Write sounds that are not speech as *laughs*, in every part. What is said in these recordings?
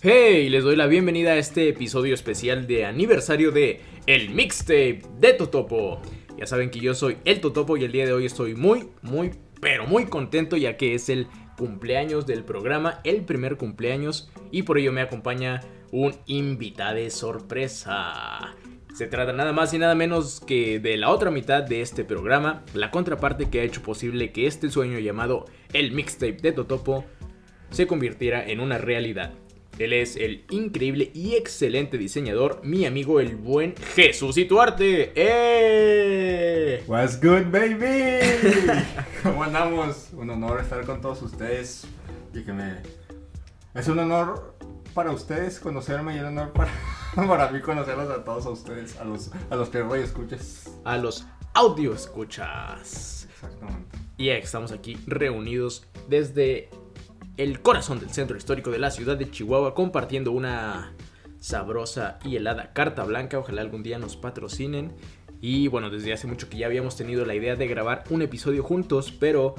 Hey, les doy la bienvenida a este episodio especial de aniversario de El Mixtape de Totopo. Ya saben que yo soy el Totopo y el día de hoy estoy muy, muy, pero muy contento ya que es el cumpleaños del programa, el primer cumpleaños y por ello me acompaña un invitado de sorpresa. Se trata nada más y nada menos que de la otra mitad de este programa, la contraparte que ha hecho posible que este sueño llamado el mixtape de Totopo se convirtiera en una realidad. Él es el increíble y excelente diseñador, mi amigo el buen Jesús y Tuarte. ¡Eh! What's good, baby? *laughs* ¿Cómo andamos? Un honor estar con todos ustedes y que me... Es un honor para ustedes conocerme y un honor para, *laughs* para mí conocerlos a todos a ustedes, a los, a los que voy escuchas. A los audio escuchas. Exactamente. Y estamos aquí reunidos desde el corazón del centro histórico de la ciudad de Chihuahua, compartiendo una sabrosa y helada carta blanca. Ojalá algún día nos patrocinen. Y bueno, desde hace mucho que ya habíamos tenido la idea de grabar un episodio juntos, pero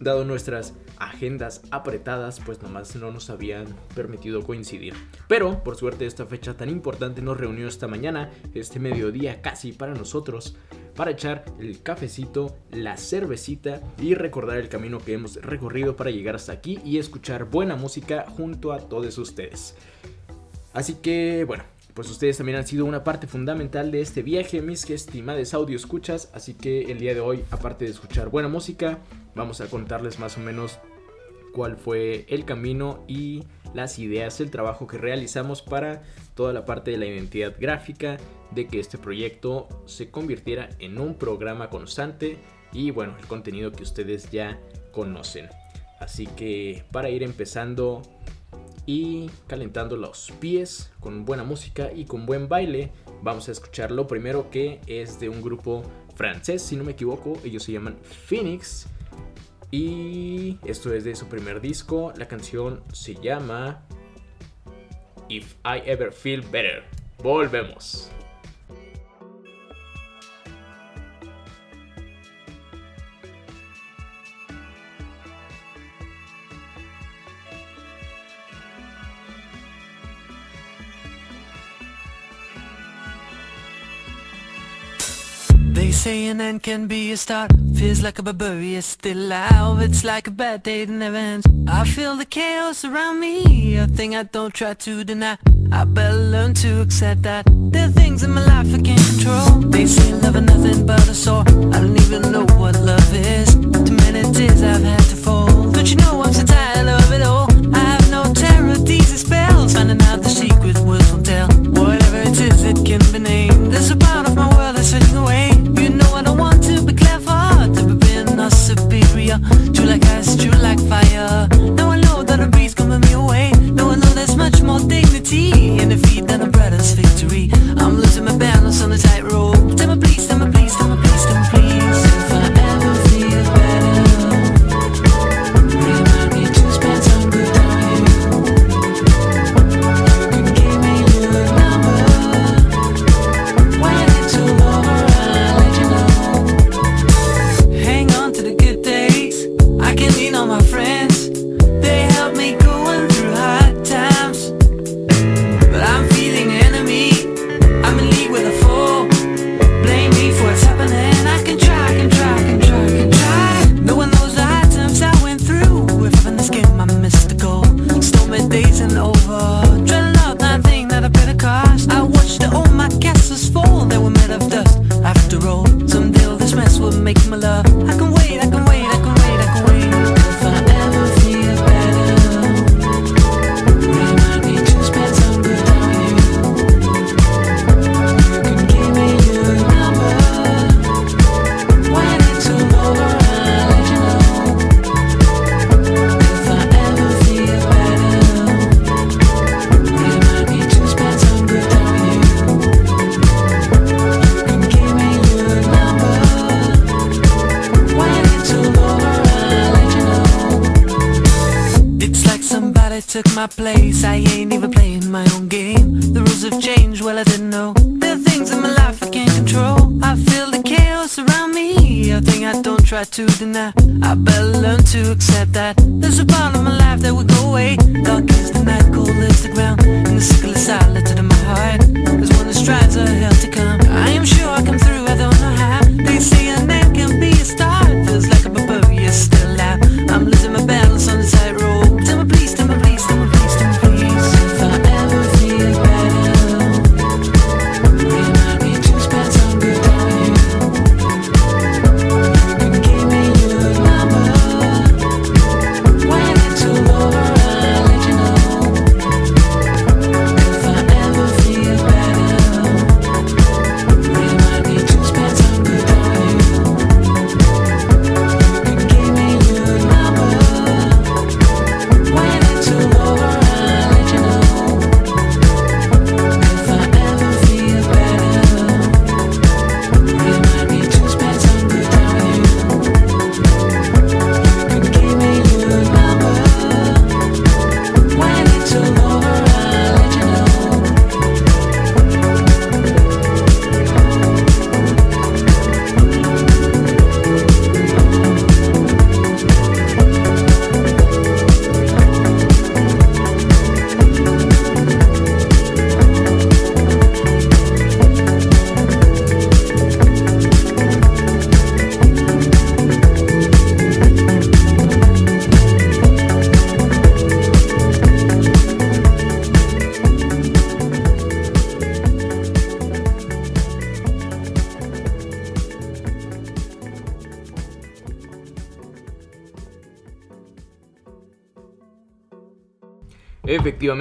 dado nuestras agendas apretadas, pues nomás no nos habían permitido coincidir. Pero, por suerte, esta fecha tan importante nos reunió esta mañana, este mediodía casi para nosotros, para echar el cafecito, la cervecita y recordar el camino que hemos recorrido para llegar hasta aquí y escuchar buena música junto a todos ustedes. Así que, bueno, pues ustedes también han sido una parte fundamental de este viaje, mis estimadas audio escuchas. Así que el día de hoy, aparte de escuchar buena música, vamos a contarles más o menos cuál fue el camino y las ideas, el trabajo que realizamos para toda la parte de la identidad gráfica, de que este proyecto se convirtiera en un programa constante y bueno, el contenido que ustedes ya conocen. Así que para ir empezando y calentando los pies con buena música y con buen baile, vamos a escuchar lo primero que es de un grupo francés, si no me equivoco, ellos se llaman Phoenix. Y esto es de su primer disco, la canción se llama If I Ever Feel Better. Volvemos. They say an end can be a start. Feels like a barbarian still alive. It's like a bad day that never ends. I feel the chaos around me A thing I don't try to deny. I better learn to accept that There are things in my life I can't control. They say love is nothing but a sore. I don't even know what love is. Too many tears I've had to fall. Don't you know I'm so tired of it all? I have no terror, these spells. Finding out the secret words won't tell. Whatever it is, it can be named ice, true like fire. Now I know that a breeze coming me away. Now I know there's much more dignity In defeat than a brother's victory. I'm losing my balance on the tightrope. Tell me please, tell me please, tell me please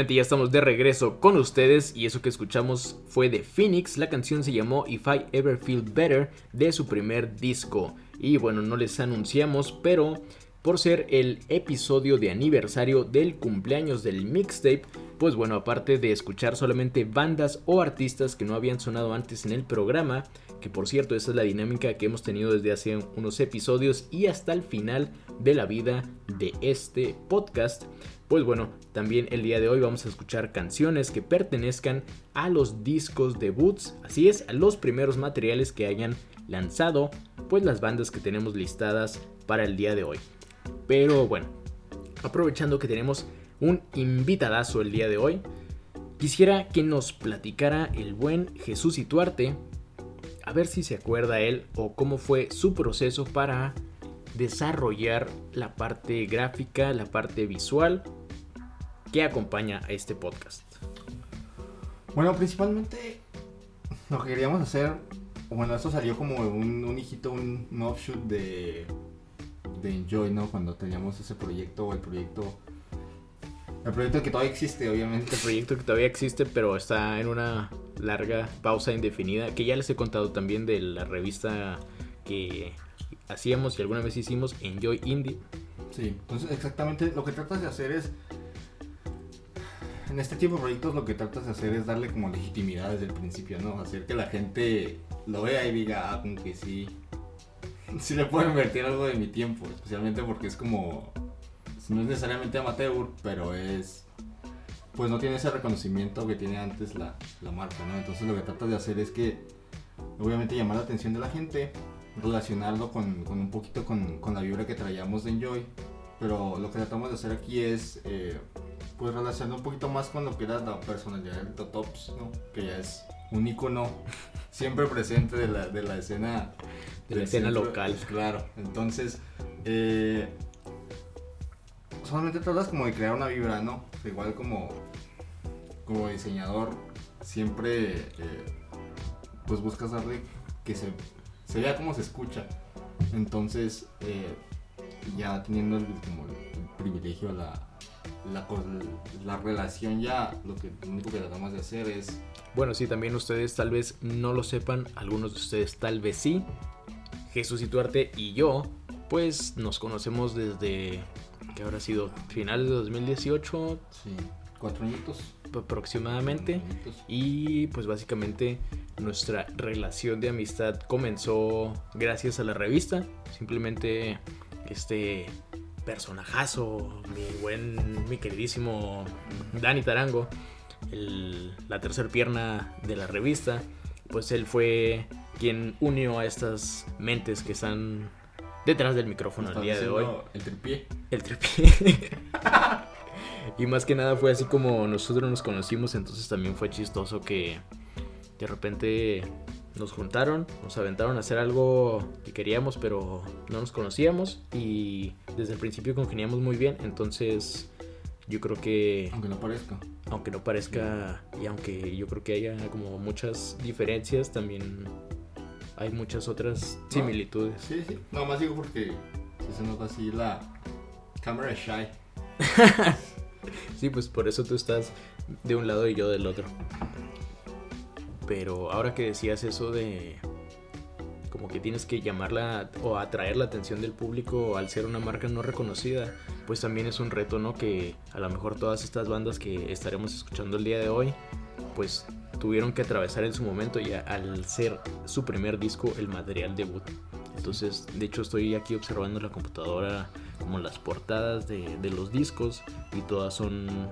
Ya estamos de regreso con ustedes y eso que escuchamos fue de Phoenix. La canción se llamó If I Ever Feel Better de su primer disco. Y bueno, no les anunciamos, pero por ser el episodio de aniversario del cumpleaños del mixtape, pues bueno, aparte de escuchar solamente bandas o artistas que no habían sonado antes en el programa, que por cierto esa es la dinámica que hemos tenido desde hace unos episodios y hasta el final de la vida de este podcast, pues bueno, también el día de hoy vamos a escuchar canciones que pertenezcan a los discos debuts, así es, a los primeros materiales que hayan lanzado, pues las bandas que tenemos listadas para el día de hoy. Pero bueno, aprovechando que tenemos un invitadazo el día de hoy, quisiera que nos platicara el buen Jesús Ituarte, a ver si se acuerda él o cómo fue su proceso para desarrollar la parte gráfica, la parte visual que acompaña a este podcast. Bueno, principalmente lo que queríamos hacer, bueno, esto salió como un, un hijito, un, un offshoot de, de Enjoy, ¿no? Cuando teníamos ese proyecto, o el proyecto, el proyecto que todavía existe, obviamente. Este proyecto que todavía existe, pero está en una larga pausa indefinida, que ya les he contado también de la revista que hacíamos y alguna vez hicimos, Enjoy Indie. Sí, entonces exactamente lo que tratas de hacer es, en este tipo de proyectos lo que tratas de hacer es darle como legitimidad desde el principio, ¿no? Hacer que la gente lo vea y diga, ah, que sí, *laughs* sí le puedo invertir algo de mi tiempo, especialmente porque es como, no es necesariamente amateur, pero es, pues no tiene ese reconocimiento que tiene antes la, la marca, ¿no? Entonces lo que tratas de hacer es que, obviamente llamar la atención de la gente, relacionarlo con, con un poquito con, con la vibra que traíamos de Enjoy, pero lo que tratamos de hacer aquí es eh, pues relacionarlo un poquito más con lo que era la personalidad del Totops, ¿no? que ya es un icono siempre presente de la, de la escena De la escena centro. local. Claro, entonces eh, solamente tratas como de crear una vibra, ¿no? Igual como, como diseñador siempre eh, pues buscas darle que se, se vea como se escucha. Entonces, eh, ya teniendo el, como el privilegio, la, la, la relación ya, lo, que, lo único que tratamos de hacer es... Bueno, sí, también ustedes tal vez no lo sepan, algunos de ustedes tal vez sí. Jesús Ituarte y yo, pues nos conocemos desde, que habrá sido? Finales de 2018 Sí, cuatro añitos. aproximadamente. Y pues básicamente nuestra relación de amistad comenzó gracias a la revista. Simplemente este personajazo, mi buen, mi queridísimo Dani Tarango, el- la tercer pierna de la revista, pues él fue quien unió a estas mentes que están detrás del micrófono el día de hoy. El tripié. El tripié. *laughs* y más que nada fue así como nosotros nos conocimos, entonces también fue chistoso que de repente nos juntaron, nos aventaron a hacer algo que queríamos, pero no nos conocíamos y desde el principio congeniamos muy bien, entonces yo creo que... Aunque no parezca. Aunque no parezca y aunque yo creo que haya como muchas diferencias, también hay muchas otras similitudes. Sí, sí. No más digo porque si se nota así la cámara shy. *laughs* sí, pues por eso tú estás de un lado y yo del otro. Pero ahora que decías eso de como que tienes que llamarla o atraer la atención del público al ser una marca no reconocida, pues también es un reto, ¿no? Que a lo mejor todas estas bandas que estaremos escuchando el día de hoy, pues tuvieron que atravesar en su momento ya al ser su primer disco el material debut. Entonces, de hecho estoy aquí observando la computadora como las portadas de, de los discos y todas son...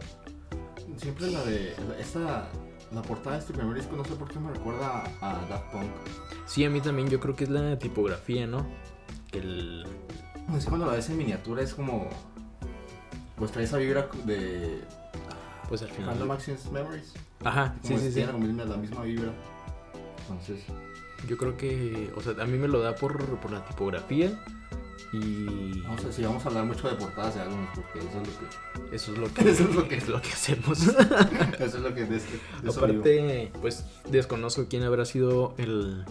Siempre la de... Esta la portada de este primer disco, no sé por qué me recuerda a Daft Punk. Sí, a mí también, yo creo que es la tipografía, ¿no? El... Es cuando la ves en miniatura es como... Pues trae esa vibra de... Pues al final... Random Access Memories. Ajá, sí, sí, sí. La misma, la misma vibra. Entonces... Yo creo que... O sea, a mí me lo da por, por la tipografía. Y... No sé si vamos a hablar mucho de portadas de álbumes porque eso es lo que... Eso es lo *laughs* que, eso es lo que, es lo que hacemos. *laughs* eso es lo que... De este, Aparte, pues desconozco quién habrá sido el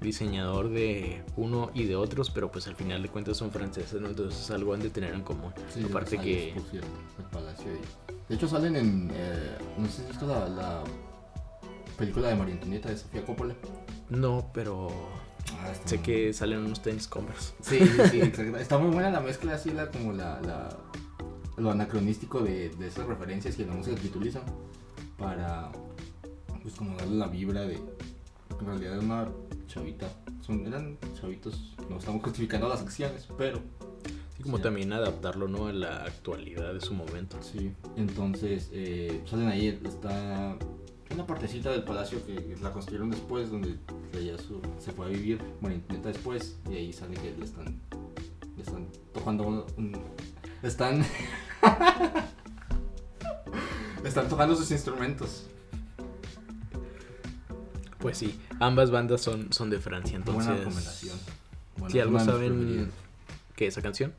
diseñador de uno y de otros, pero pues al final de cuentas son franceses, ¿no? Entonces algo han de tener en común. Sí, Aparte que... Por cierto, el Palacio de... de hecho salen en... Eh, no sé si has visto la, la película de María Antonieta de Sofía Coppola. No, pero... Ah, Sé que salen unos tenis Converse. Sí, sí, sí, *laughs* exacto. Está muy buena la mezcla, así la, como la, la- lo anacronístico de, de esas referencias y la música que utilizan para, pues como darle la vibra de, en realidad es una chavita, son, eran chavitos, no estamos justificando las acciones, pero Así como Sí. también adaptarlo, ¿no? A la actualidad de su momento. sí, entonces eh, salen ahí, está una partecita del palacio que la construyeron después, donde ella su- se fue a vivir, María Antonieta después, y ahí sale que le están, le están tocando un- un- están *laughs* están tocando sus instrumentos. Pues sí, ambas bandas son, son de Francia, entonces... Buena recomendación. Bueno, Si algo saben que esa canción.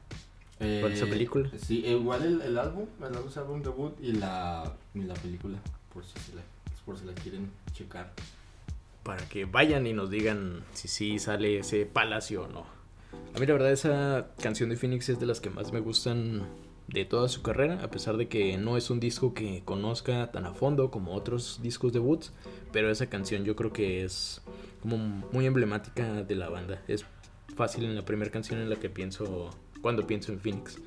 Eh, ¿Cuál es esa película? Sí, igual el, el álbum, el álbum es álbum debut y la, y la película, por si, se la, por si la quieren checar. para que vayan y nos digan si sí sale ese palacio o no. A mí la verdad esa canción de Phoenix es de las que más me gustan de toda su carrera, a pesar de que no es un disco que conozca tan a fondo como otros discos debuts, pero esa canción yo creo que es como muy emblemática de la banda. Es fácil en la primera canción en la que pienso cuando pienso en Phoenix.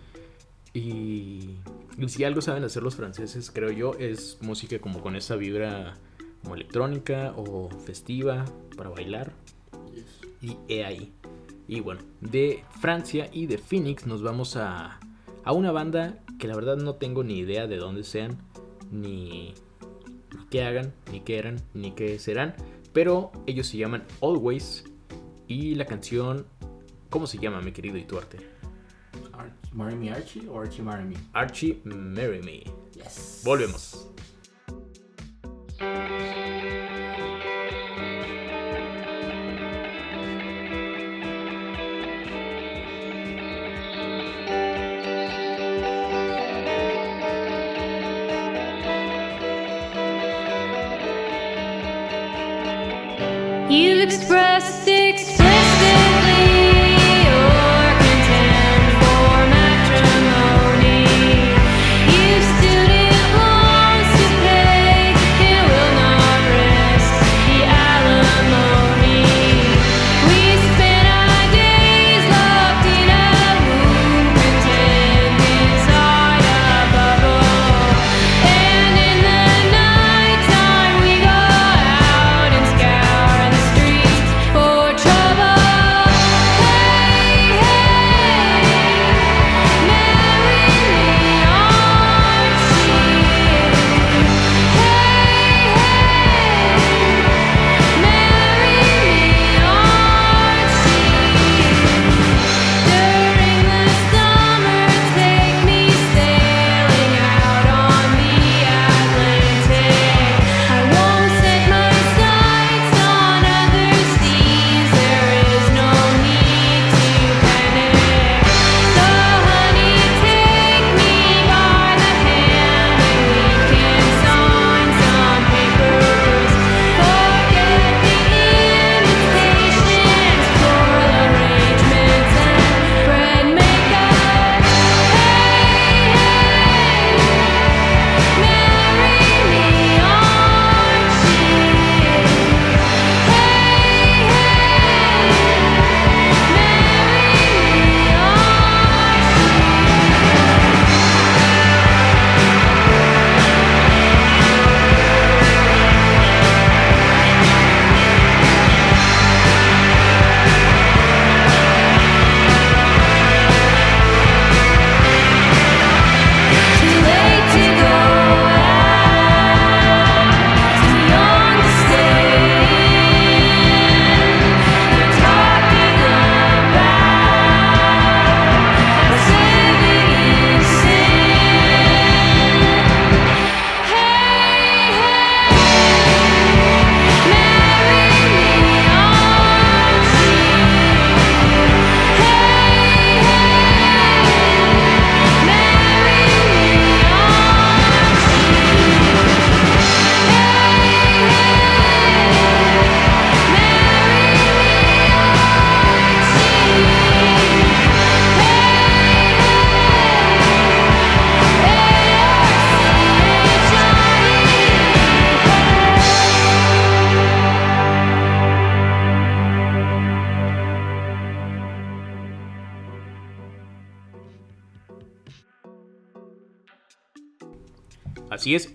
Y, y si algo saben hacer los franceses, creo yo, es música como con esa vibra como electrónica o festiva para bailar. Y he ahí. Y bueno, de Francia y de Phoenix nos vamos a, a una banda que la verdad no tengo ni idea de dónde sean, ni, ni qué hagan, ni qué eran, ni qué serán. Pero ellos se llaman Always. Y la canción, ¿cómo se llama, mi querido Ituarte? Arch- ¿Marry Me Archie o Archie Marry Me? Archie Marry Me. Yes. Volvemos. You've expressed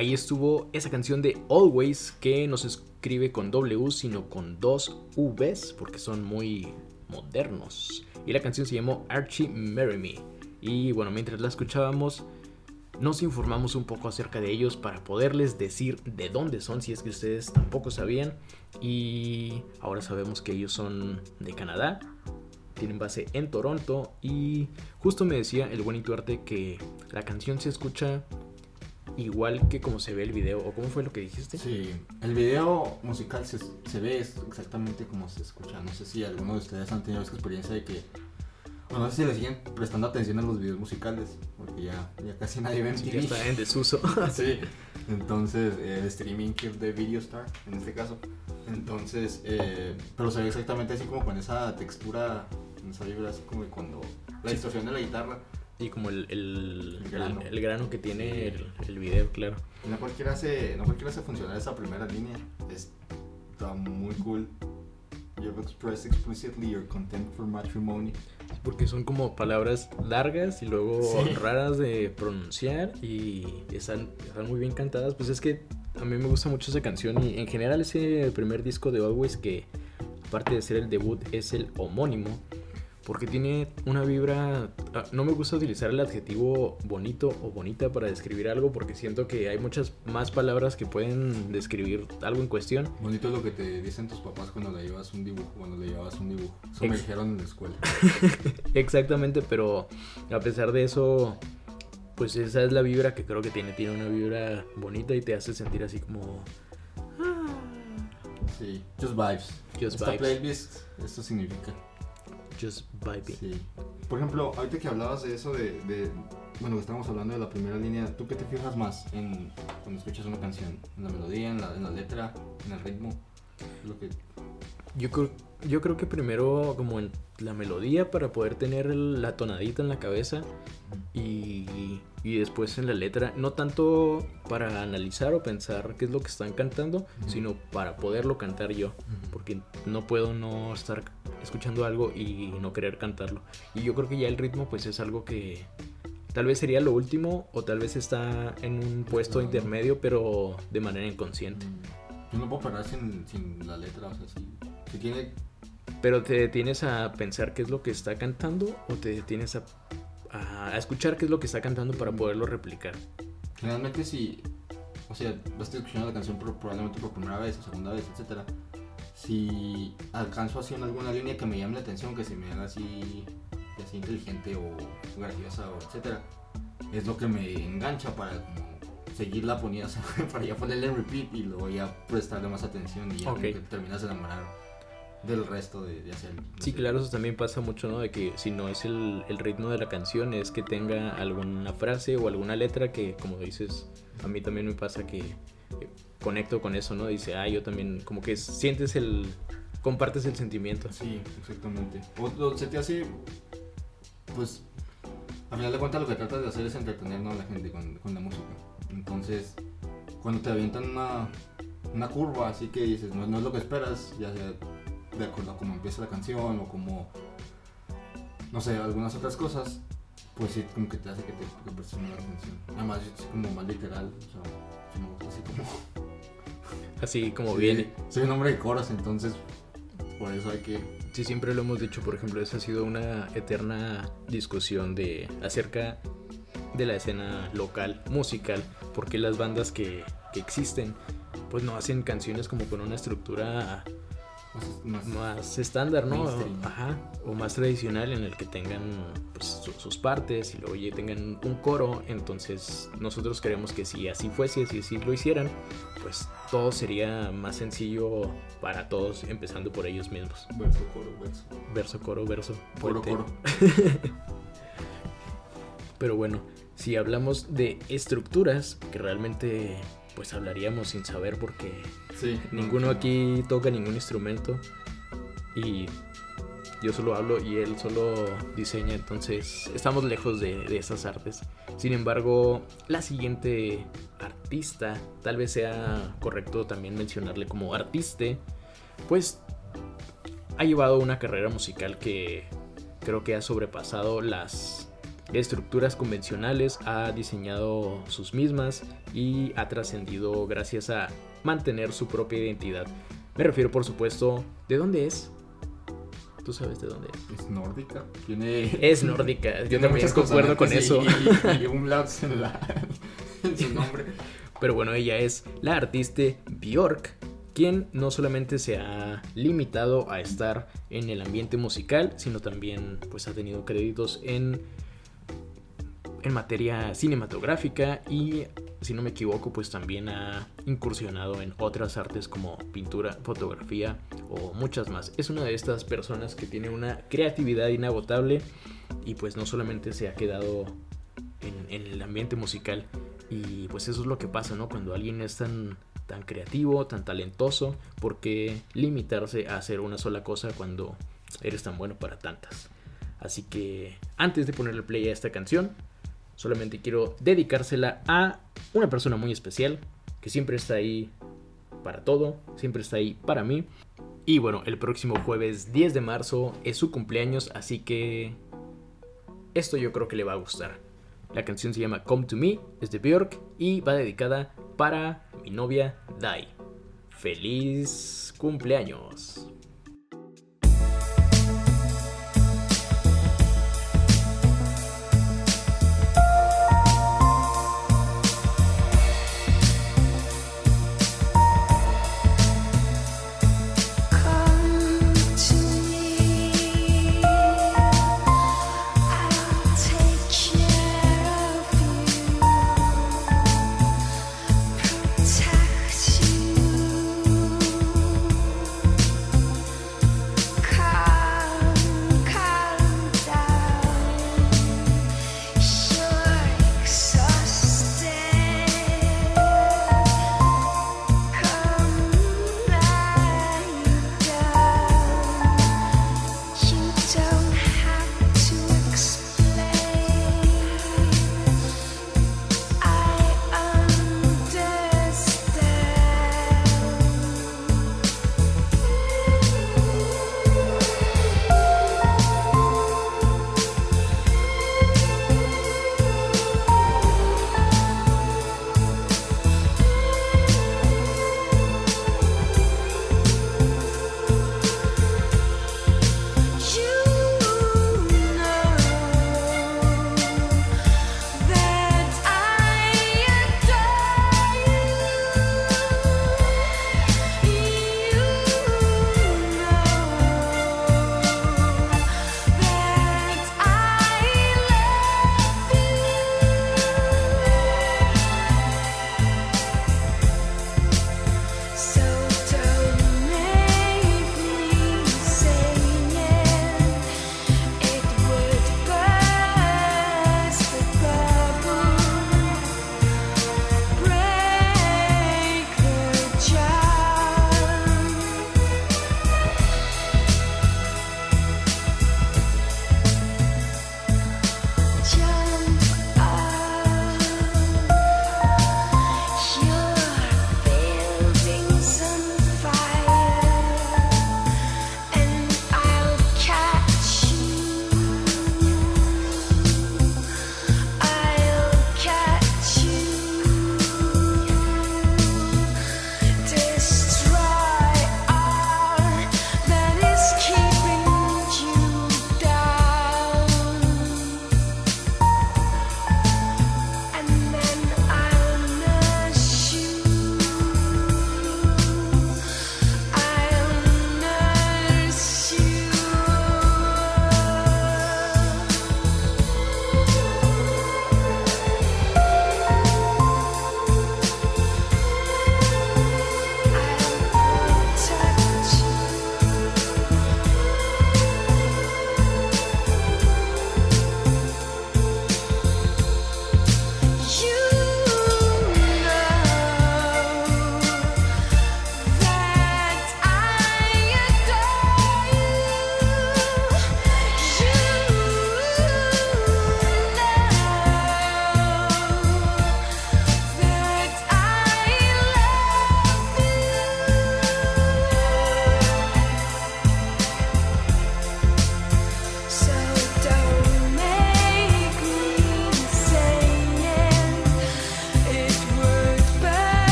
ahí estuvo esa canción de Always que no se escribe con W sino con dos Vs porque son muy modernos. Y la canción se llamó Archie Marry Me. Y bueno, mientras la escuchábamos, nos informamos un poco acerca de ellos para poderles decir de dónde son, si es que ustedes tampoco sabían. Y ahora sabemos que ellos son de Canadá, tienen base en Toronto. Y justo me decía el buen Arte que la canción se escucha igual que como se ve el video. ¿O cómo fue lo que dijiste? Sí, el video musical se, se ve exactamente como se escucha. No sé si alguno de ustedes han tenido esa experiencia de que bueno, no sé si le siguen prestando atención a los videos musicales, porque ya, ya casi nadie ve Sí, MTV. ya está en desuso. *laughs* sí, entonces eh, el streaming que de Videostar, en este caso. Entonces, eh, pero se ve exactamente así como con esa textura, con esa vibra así como de cuando la distorsión de la guitarra. Y como el, el, El grano. el- grano que tiene el, el video, claro. No cualquiera hace, no cualquiera hace funcionar esa primera línea. Está muy cool. You've expressed explicitly your contempt for matrimony. Porque son como palabras largas y luego Sí. raras de pronunciar y están, están muy bien cantadas. Pues es que a mí me gusta mucho esa canción y en general ese primer disco de Always que aparte de ser el debut es el homónimo. Porque tiene una vibra... ah, No me gusta utilizar el adjetivo bonito o bonita para describir algo porque siento que hay muchas más palabras que pueden describir algo en cuestión. Bonito es lo que te dicen tus papás cuando le llevas un dibujo, cuando le llevabas un dibujo. Eso me Ex- dijeron en la escuela. *laughs* Exactamente, pero a pesar de eso, pues esa es la vibra que creo que tiene. Tiene una vibra bonita y te hace sentir así como Sí, just vibes. Just Esta vibes. playlist, esto significa. Just vibing. Sí. Por ejemplo, ahorita que hablabas de eso, de, de- bueno, que estábamos hablando de la primera línea, ¿tú qué te fijas más en cuando escuchas una canción? ¿En la melodía, en la, en la letra, en el ritmo? Lo que, Yo creo, yo creo que primero como en la melodía para poder tener la tonadita en la cabeza y, y después en la letra. No tanto para analizar o pensar qué es lo que están cantando, Ujú. sino para poderlo cantar yo. porque no puedo no estar escuchando algo y no querer cantarlo. Y yo creo que ya el ritmo pues es algo que tal vez sería lo último o tal vez está en un puesto intermedio pero de manera inconsciente. Yo no puedo parar sin, sin la letra, o sea, si, si tiene... Pero te detienes a pensar qué es lo que está cantando o te detienes a, a escuchar qué es lo que está cantando para poderlo replicar. Generalmente si, o sea, estoy escuchando la canción por- probablemente por primera vez o segunda vez, etcétera. Si alcanzo así en alguna línea que me llame la atención, que se me haga así, así inteligente o graciosa o etcétera, es lo que me engancha para como seguirla poniendo, *laughs* para ya ponerle en repeat y luego ya prestarle más atención y ya que terminas de enamorar del resto de, de hacer. de Sí, hacer- claro, eso también pasa mucho, ¿no? De que si no es el, el ritmo de la canción, es que tenga alguna frase o alguna letra que, como dices, a mí también me pasa que eh, conecto con eso, ¿no? Dice, ah, yo también, como que sientes el, compartes el sentimiento. Sí, exactamente. O, o se te hace, pues, a final de cuentas lo que tratas de hacer es entretener ¿no? a la gente con, con la música. Entonces, cuando te avientan una, una curva así que dices, no, no es lo que esperas, ya sea de acuerdo a cómo empieza la canción o como, no sé, algunas otras cosas, pues sí, como que te hace que te que prestes más atención. Además, es como más literal, o sea, sí me gusta así como... *laughs* Así como Sí, viene. Soy un hombre de coros, entonces, por eso hay que... Sí, siempre lo hemos dicho, por ejemplo, esa ha sido una eterna discusión de acerca de la escena local, musical, porque las bandas que, que existen, pues no hacen canciones como con una estructura Más, más- estándar, ¿no? Mainstream. Ajá, o más tradicional en el que tengan pues, su- sus partes y luego ya tengan un coro, entonces nosotros queremos que si así fuese, si así lo hicieran, pues todo sería más sencillo para todos, empezando por ellos mismos. Verso, coro, verso. Verso, coro, verso. Coro, coro. *laughs* Pero bueno, si hablamos de estructuras, que realmente pues hablaríamos sin saber porque Ninguno no, aquí toca ningún instrumento y yo solo hablo y él solo diseña, entonces estamos lejos de, de esas artes. Sin embargo, la siguiente artista, tal vez sea correcto también mencionarle como artiste, pues ha llevado una carrera musical que creo que ha sobrepasado las estructuras convencionales, ha diseñado sus mismas y ha trascendido gracias a mantener su propia identidad. Me refiero, por supuesto, ¿de dónde es? Tú sabes de dónde es. Es nórdica. Tiene. Es nórdica, yo también concuerdo con eso. Y, y, y umlauts en, la, *laughs* en su *laughs* nombre. Pero bueno, ella es la artista Bjork, quien no solamente se ha limitado a estar en el ambiente musical, sino también pues ha tenido créditos en en materia cinematográfica y si no me equivoco pues también ha incursionado en otras artes como pintura, fotografía o muchas más. Es una de estas personas que tiene una creatividad inagotable y pues no solamente se ha quedado en, el ambiente musical y pues eso es lo que pasa, ¿no? Cuando alguien es tan tan creativo, tan talentoso, ¿por qué limitarse a hacer una sola cosa cuando eres tan bueno para tantas? Así que antes de ponerle play a esta canción, solamente quiero dedicársela a una persona muy especial que siempre está ahí para todo, siempre está ahí para mí. Y bueno, el próximo jueves 10 de marzo es su cumpleaños, así que esto yo creo que le va a gustar. La canción se llama Come to Me, es de Björk y va dedicada para mi novia Dai. ¡Feliz cumpleaños!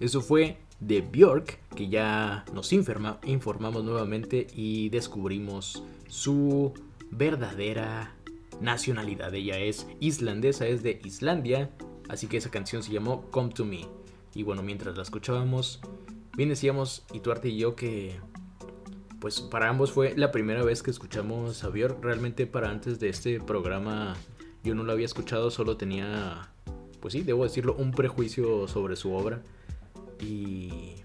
Eso fue de Björk, que ya nos informa- informamos nuevamente y descubrimos su verdadera nacionalidad. Ella es islandesa, es de Islandia, así que esa canción se llamó Come to Me. Y bueno, mientras la escuchábamos, bien decíamos, y Tuarte y yo, que pues para ambos fue la primera vez que escuchamos a Björk. Realmente para antes de este programa yo no lo había escuchado, solo tenía, pues sí, debo decirlo, un prejuicio sobre su obra. Y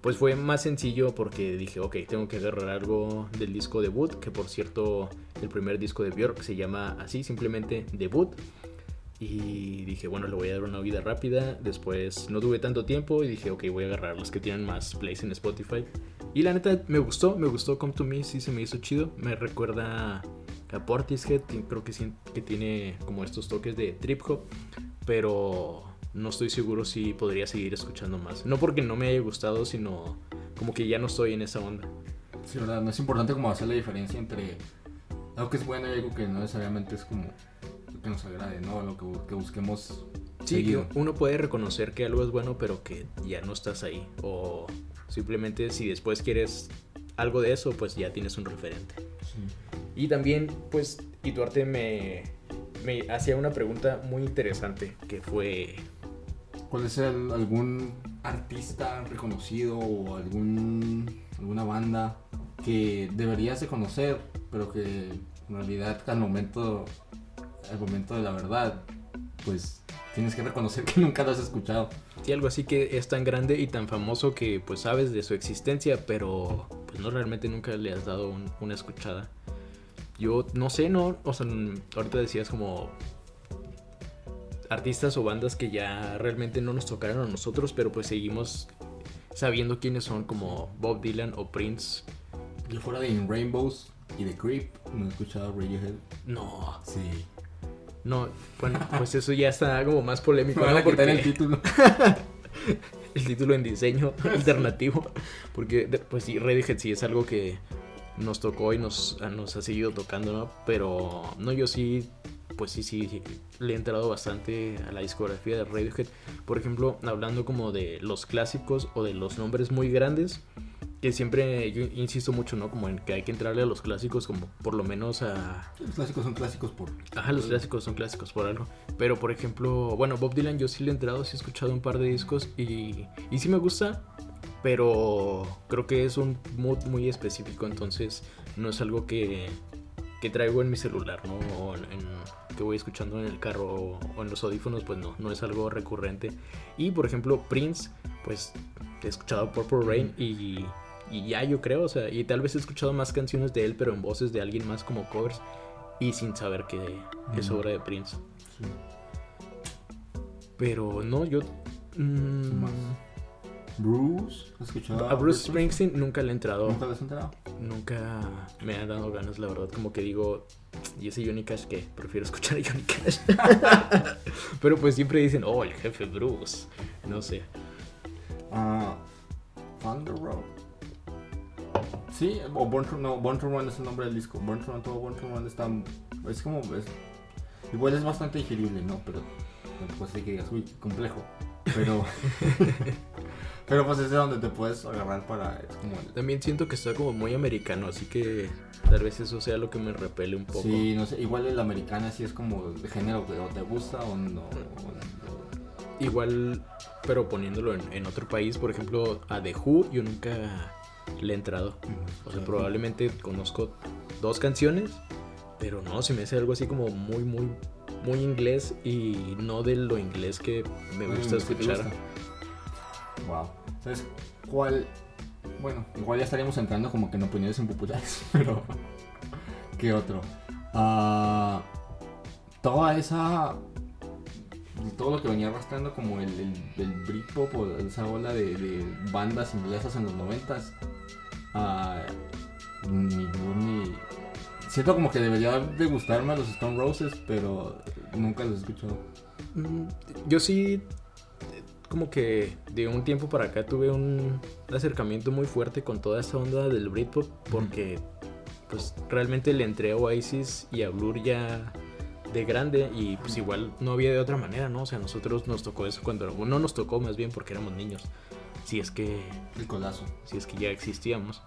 pues fue más sencillo porque dije, ok, tengo que agarrar algo del disco debut, que por cierto el primer disco de Björk se llama así, simplemente debut. Y dije, bueno, le voy a dar una vida rápida. Después no tuve tanto tiempo y dije, ok, voy a agarrar los que tienen más plays en Spotify. Y la neta me gustó, me gustó Come to Me, sí se me hizo chido. Me recuerda a Portishead, creo que, que tiene como estos toques de trip hop. Pero no estoy seguro si podría seguir escuchando más. No porque no me haya gustado, sino como que ya no estoy en esa onda. Sí, verdad, no es importante como hacer la diferencia entre algo que es bueno y algo que no necesariamente es como lo que nos agrade, ¿no? Lo que, que busquemos Sí, seguido. que uno puede reconocer que algo es bueno, pero que ya no estás ahí. O simplemente si después quieres algo de eso, pues ya tienes un referente. Sí. Y también, pues, Ituarte me, me hacía una pregunta muy interesante, que fue... ¿Cuál es algún artista reconocido o algún, alguna banda que deberías de conocer, pero que en realidad al momento, al momento de la verdad, pues tienes que reconocer que *laughs* nunca lo has escuchado? Sí, algo así que es tan grande y tan famoso que pues sabes de su existencia, pero pues no realmente nunca le has dado un- una escuchada. Yo no sé, no, o sea, ahorita decías como artistas o bandas que ya realmente no nos tocaron a nosotros, pero pues seguimos sabiendo quiénes son como Bob Dylan o Prince. Yo fuera de In Rainbows y de Creep, no he escuchado Radiohead. No, Sí. no, bueno, pues eso ya está como más polémico, ¿no? Porque- el título. *laughs* el título en diseño *laughs* alternativo. Porque, pues sí, Radiohead sí es algo que nos tocó y nos, nos ha seguido tocando, ¿no? Pero, no, yo sí, pues sí, sí, le he entrado bastante a la discografía de Radiohead. Por ejemplo, hablando como de los clásicos o de los nombres muy grandes. Que siempre, yo insisto mucho, ¿no? Como en que hay que entrarle a los clásicos como por lo menos a, Los clásicos son clásicos por... Ajá, los clásicos son clásicos por algo. Pero por ejemplo, bueno, Bob Dylan yo sí le he entrado, sí he escuchado un par de discos y, y sí me gusta, pero creo que es un mood muy específico, entonces no es algo que, que traigo en mi celular, ¿no? O en, en- que voy escuchando en el carro o, o en los audífonos, pues no, no es algo recurrente. Y por ejemplo, Prince, pues he escuchado Purple Rain y, y ya yo creo, o sea, y tal vez he escuchado más canciones de él, pero en voces de alguien más como covers y sin saber que es obra de Prince. Sí. Pero no, yo... mm? Bruce, ¿has escuchado? a Bruce Springsteen nunca le he entrado. ¿Nunca lo has enterado? Nunca me ha dado ganas, la verdad. Como que digo, ¿y ese Johnny Cash qué? Prefiero escuchar a Johnny Cash. *laughs* Pero pues siempre dicen, oh, el jefe Bruce. No sé. Ah, Thunder Road. Sí, o Born to, no, Born to Run es el nombre del disco. Born to Run, todo Born to Run está. Es como. Es, igual es bastante digerible, ¿no? Pero. Pues sí que digas, uy, complejo. Pero. *laughs* *laughs* pero pues es de donde te puedes agarrar para. Es como. el- También siento que está como muy americano, así que tal vez eso sea lo que me repele un poco. Sí, no sé. Igual el americana sí es como de género que o te gusta o no. Igual, pero poniéndolo en, en otro país, por ejemplo, a The Who, yo nunca le he entrado. O sea, probablemente conozco dos canciones, pero no, se me hace algo así como muy, muy, muy inglés y no de lo inglés que me Mm, gusta escuchar. gusta. Wow. ¿Sabes cuál? Bueno, igual ya estaríamos entrando como que en opiniones impopulares, *laughs* pero. ¿Qué otro? Ah, toda esa. Todo lo que venía arrastrando como el, el, el Britpop o esa ola de, de bandas inglesas en los noventas. ah, ni, ni. Siento como que debería de gustarme a los Stone Roses, pero nunca los he escuchado. Mm, Yo sí, como que de un tiempo para acá tuve un acercamiento muy fuerte con toda esa onda del Britpop porque pues realmente le entré a Oasis y a Blur ya de grande y pues igual no había de otra manera, ¿no? O sea, a nosotros nos tocó eso cuando no nos tocó más bien porque éramos niños. Si es que El colazo. si es que ya existíamos.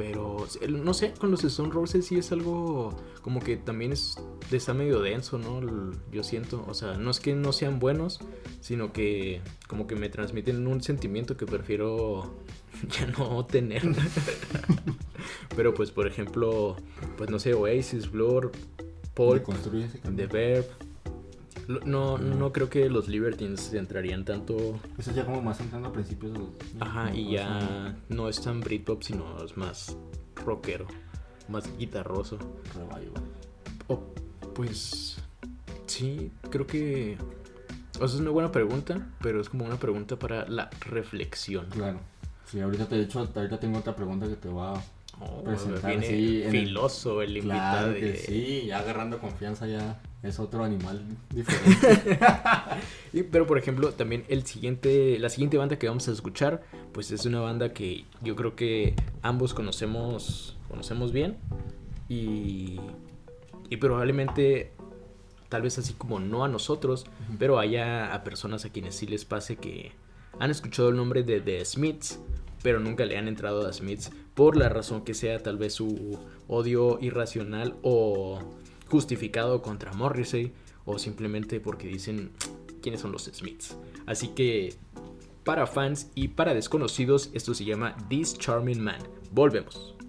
Pero no sé, con los Stone Roses sí es algo como que también es está medio denso, ¿no? Yo siento, o sea, no es que no sean buenos, sino que como que me transmiten un sentimiento que prefiero *laughs* ya no tener. *laughs* Pero pues por ejemplo, pues no sé, Oasis, Blur, Paul, The. Verb. No, no creo que los Libertines entrarían tanto Eso ya como más entrando a principios de los... Ajá, y ya no es tan Britpop, sino es más rockero, más guitarroso. Revival. Pues, sí, creo que... O sea, es una buena pregunta, pero es como una pregunta para la reflexión. Claro. Sí, ahorita te he dicho, ahorita tengo otra pregunta que te va a... Oh, Presentar, viene sí, en el- filoso el invitado. Claro que de- sí, ya agarrando confianza ya es otro animal *laughs* diferente. Y- pero por ejemplo, también el siguiente, la siguiente banda que vamos a escuchar, pues es una banda que yo creo que ambos conocemos, conocemos bien y, y probablemente, tal vez así como no a nosotros, pero haya a personas a quienes sí les pase que han escuchado el nombre de The Smiths, pero nunca le han entrado a Smiths por la razón que sea, tal vez su odio irracional o justificado contra Morrissey o simplemente porque dicen quiénes son los Smiths. Así que para fans y para desconocidos esto se llama This Charming Man. Volvemos.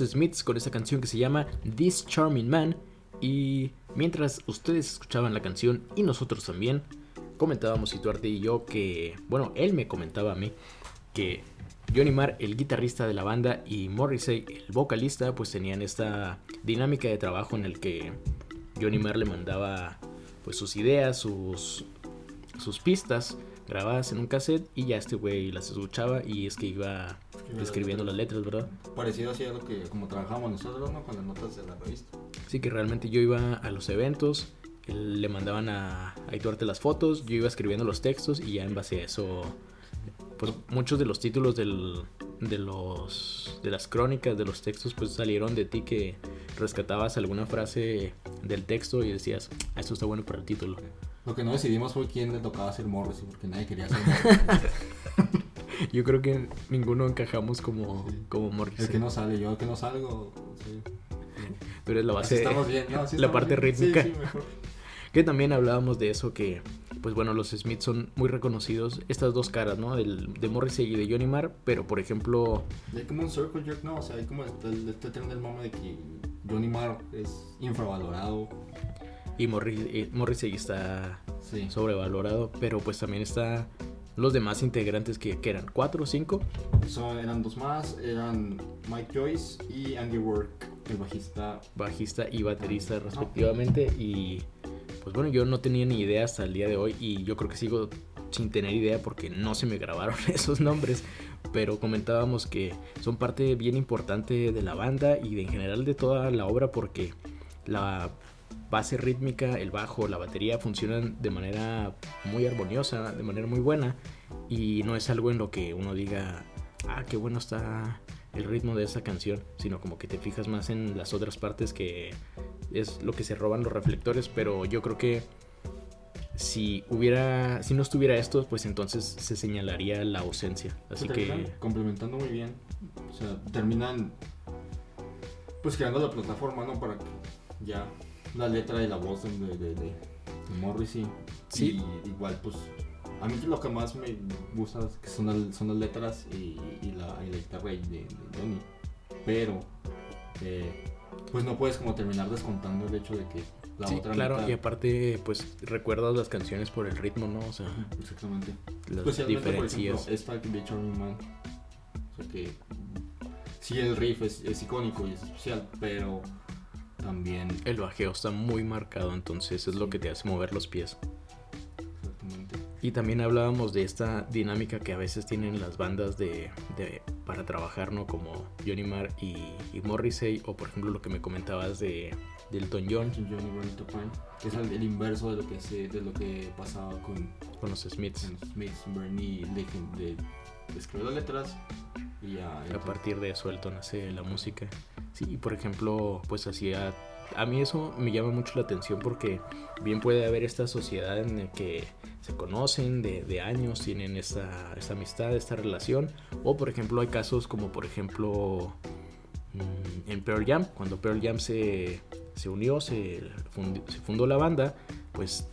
Los Smiths con esta canción que se llama This Charming Man. Y mientras ustedes escuchaban la canción y nosotros también, comentábamos Situarte y yo que, bueno, él me comentaba a mí que Johnny Marr, el guitarrista de la banda, y Morrissey, el vocalista, pues tenían esta dinámica de trabajo en el que Johnny Marr le mandaba pues sus ideas, sus, sus pistas grabadas en un cassette y ya este güey las escuchaba y es que iba las escribiendo las letras, ¿verdad? Parecido así a lo que como trabajamos nosotros, ¿no? Con las notas de la revista. Así que realmente yo iba a los eventos le mandaban a, a Duarte las fotos, yo iba escribiendo los textos y ya en base a eso, pues muchos de los títulos del, de los de las crónicas, de los textos, pues salieron de ti que rescatabas alguna frase del texto y decías, "Ah, esto está bueno para el título. Lo que no decidimos fue quién le tocaba hacer Morrissey, porque nadie quería hacer *laughs* Morrissey. *laughs* Yo creo que ninguno encajamos como, Sí. como el Morrissey. que no sale, yo el que no salgo. Sí. Tú eres la Así base, estamos bien, ¿no? Así la estamos parte bien. Sí, rítmica. sí, mejor. Que también hablábamos de eso que, pues bueno, los Smiths son muy reconocidos. Estas dos caras, ¿no? Del, de Morrissey y de Johnny Marr. Pero, por ejemplo, hay como un circle jerk, ¿no? O sea, hay como este, este tren del mame de que Johnny Marr es infravalorado. y Morri- eh, Morrissey está Sí. sobrevalorado. Pero pues también está los demás integrantes que, que eran cuatro o cinco. So, eran dos más, eran Mike Joyce y Andy Work, el bajista. bajista y baterista respectivamente y pues bueno yo no tenía ni idea hasta el día de hoy y yo creo que sigo sin tener idea porque no se me grabaron *laughs* esos nombres pero comentábamos que son parte bien importante de la banda y de, en general de toda la obra porque la base rítmica, el bajo, la batería funcionan de manera muy armoniosa, de manera muy buena y no es algo en lo que uno diga, ah, qué bueno está el ritmo de esa canción, sino como que te fijas más en las otras partes que es lo que se roban los reflectores, pero yo creo que si hubiera, si no estuviera esto, pues entonces se señalaría la ausencia. Así que complementando muy bien. O sea, terminan pues creando la plataforma, ¿no? Para que ya la letra y la voz de, de, de, de Morrissey. Sí. Y igual, pues, a mí lo que más me gusta que son, las- son las letras y, y la, y la guitarra de, de Johnny. Pero, eh, pues no puedes como terminar descontando el hecho de que la sí, otra claro, mitad- y aparte pues recuerdas las canciones por el ritmo, ¿no? O sea, Exactamente. las Especialmente, por diferencias. ejemplo, esta de Charlie Man. O sea que sí el riff es, es icónico y es especial, pero también El bajeo está muy marcado, entonces es lo que te hace mover los pies. exactamente. Y también hablábamos de esta dinámica que a veces tienen las bandas de, de- para trabajar, ¿no? Como Johnny Marr y, y Morrissey, o por ejemplo lo que me comentabas de, de Elton John Johnny Pan, que es el, el inverso de lo que se, de lo que pasaba con, con los Smiths. con Smith, Bernie, de, las letras y ya. A partir de eso Elton hace la música. Sí, por ejemplo, pues hacía... A mí eso me llama mucho la atención porque bien puede haber esta sociedad en la que se conocen de, de años, tienen esta, esta amistad, esta relación. O por ejemplo hay casos como por ejemplo mm, en Pearl Jam, cuando Pearl Jam se, se unió, se, fundi- se fundó la banda, pues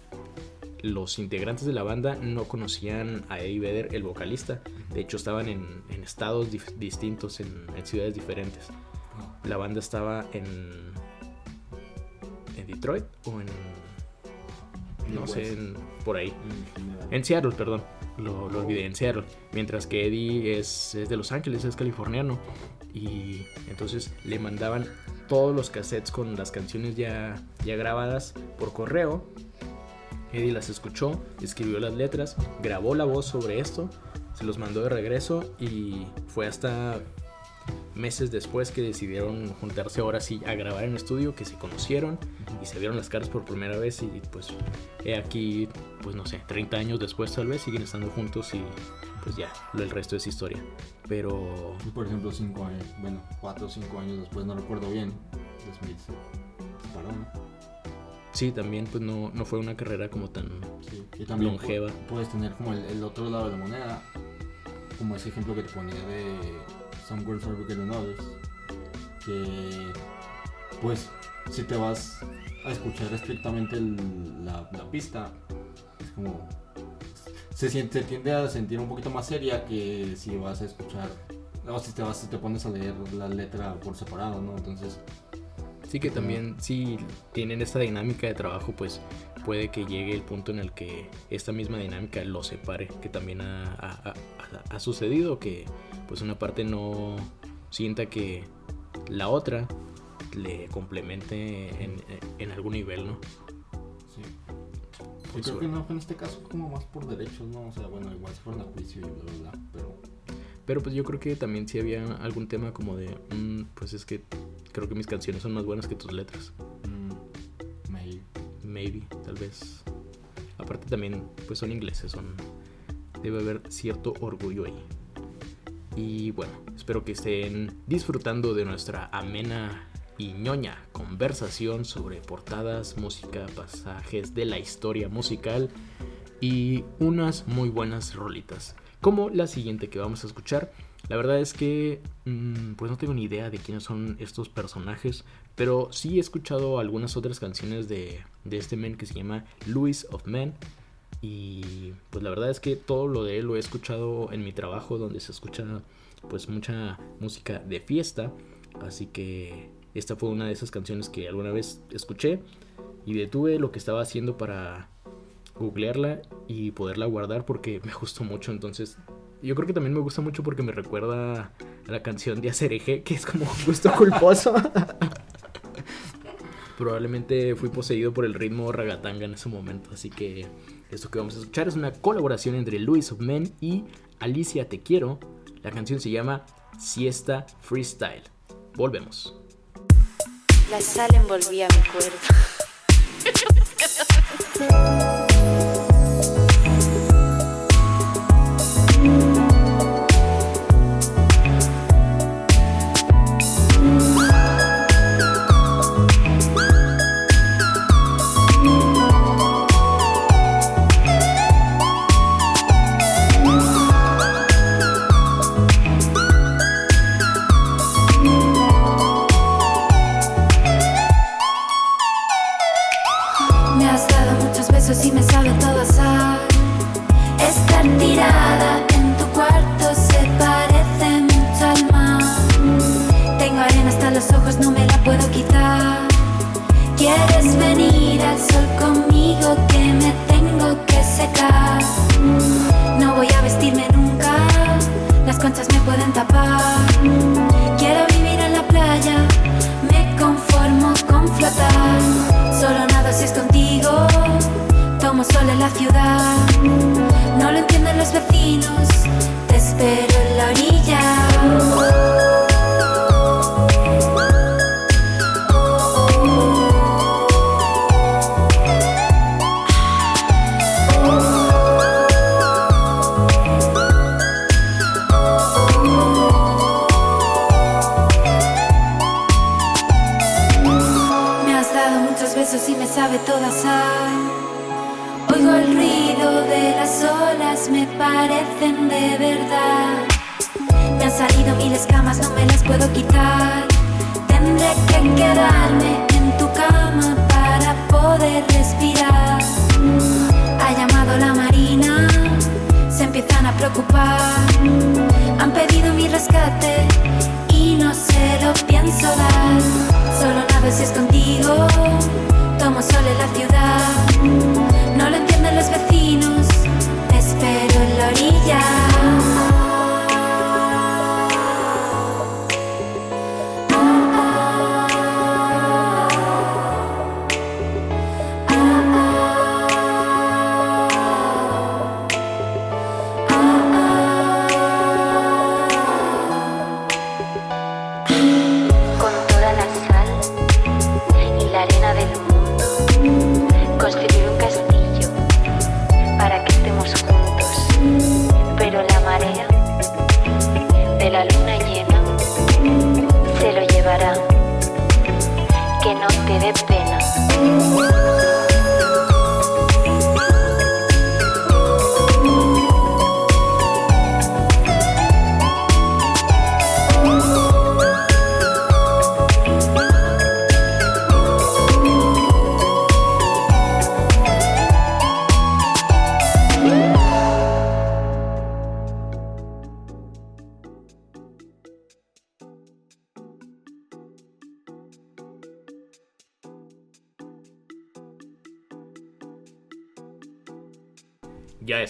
los integrantes de la banda no conocían a Eddie Vedder, el vocalista. De hecho, estaban en, en estados distintos, en, en ciudades diferentes. La banda estaba en, en Detroit o en... No sé, en- por ahí. En Seattle, perdón. Lo, lo olvidé, en Seattle. Mientras que Eddie es, es de Los Ángeles, es californiano. Y entonces le mandaban todos los cassettes con las canciones ya, ya grabadas por correo. Eddie las escuchó, escribió las letras, grabó la voz sobre esto, se los mandó de regreso y fue hasta meses después que decidieron juntarse ahora sí a grabar en estudio, que se conocieron y se vieron las caras por primera vez y pues he aquí, pues no sé, 30 años después tal vez siguen estando juntos y pues ya, el resto es historia. Pero por ejemplo, cinco años, bueno, cuatro o cinco años después, no recuerdo bien. Sí, también pues no, no fue una carrera como tan... Sí, y también Longeva. pu- puedes tener como el, el otro lado de la moneda, como ese ejemplo que te ponía de Some Girls Are Bigger Than Others, que pues si te vas a escuchar estrictamente el- la, la pista, es como se siente, tiende a sentir un poquito más seria que si vas a escuchar o si te vas si te pones a leer la letra por separado, ¿no? Entonces Sí que también, si tienen esta dinámica de trabajo, pues puede que llegue el punto en el que esta misma dinámica lo separe, que también ha, ha- ha- ha sucedido, que pues una parte no sienta que la otra le complemente en, en algún nivel, ¿no? Sí. Yo creo que no, en este caso como más por derechos, ¿no? O sea, bueno, igual si fueron a juicio y bla, bla, bla, pero... Pero pues yo creo que también sí había algún tema como de, "Mm, pues es que creo que mis canciones son más buenas que tus letras. mm, maybe. maybe, tal vez. Aparte también, pues son ingleses, son... Debe haber cierto orgullo ahí. Y bueno, espero que estén disfrutando de nuestra amena y ñoña conversación sobre portadas, música, pasajes de la historia musical y unas muy buenas rolitas. Como la siguiente que vamos a escuchar. La verdad es que mm, pues no tengo ni idea de quiénes son estos personajes, pero sí he escuchado algunas otras canciones de, de este men que se llama Louis of Men. Y pues la verdad es que todo lo de él lo he escuchado en mi trabajo donde se escucha pues mucha música de fiesta. Así que esta fue una de esas canciones que alguna vez escuché y detuve lo que estaba haciendo para googlearla y poderla guardar porque me gustó mucho. Entonces yo creo que también me gusta mucho porque me recuerda a la canción de Acereje, que es como un gusto culposo. *laughs* Probablemente fui poseído por el ritmo ragatanga en ese momento, así que esto que vamos a escuchar es una colaboración entre Louis of Men y Alicia Te Quiero. La canción se llama Siesta Freestyle. Volvemos. La sal envolvía mi cuerpo. *laughs*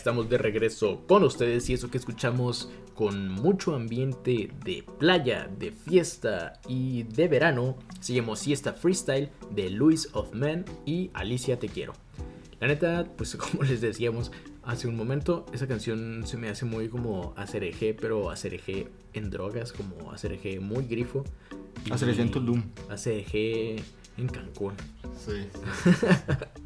estamos de regreso con ustedes y eso que escuchamos con mucho ambiente de playa, de fiesta y de verano se llamó Siesta Freestyle de Louis of Men y Alicia Te Quiero. La neta, pues *laughs* como les decíamos hace un momento, esa canción se me hace muy como ACRG, pero ACRG en drogas, como ACRG muy grifo. y ACRG en Tulum. ACRG en Cancún. Sí. *laughs*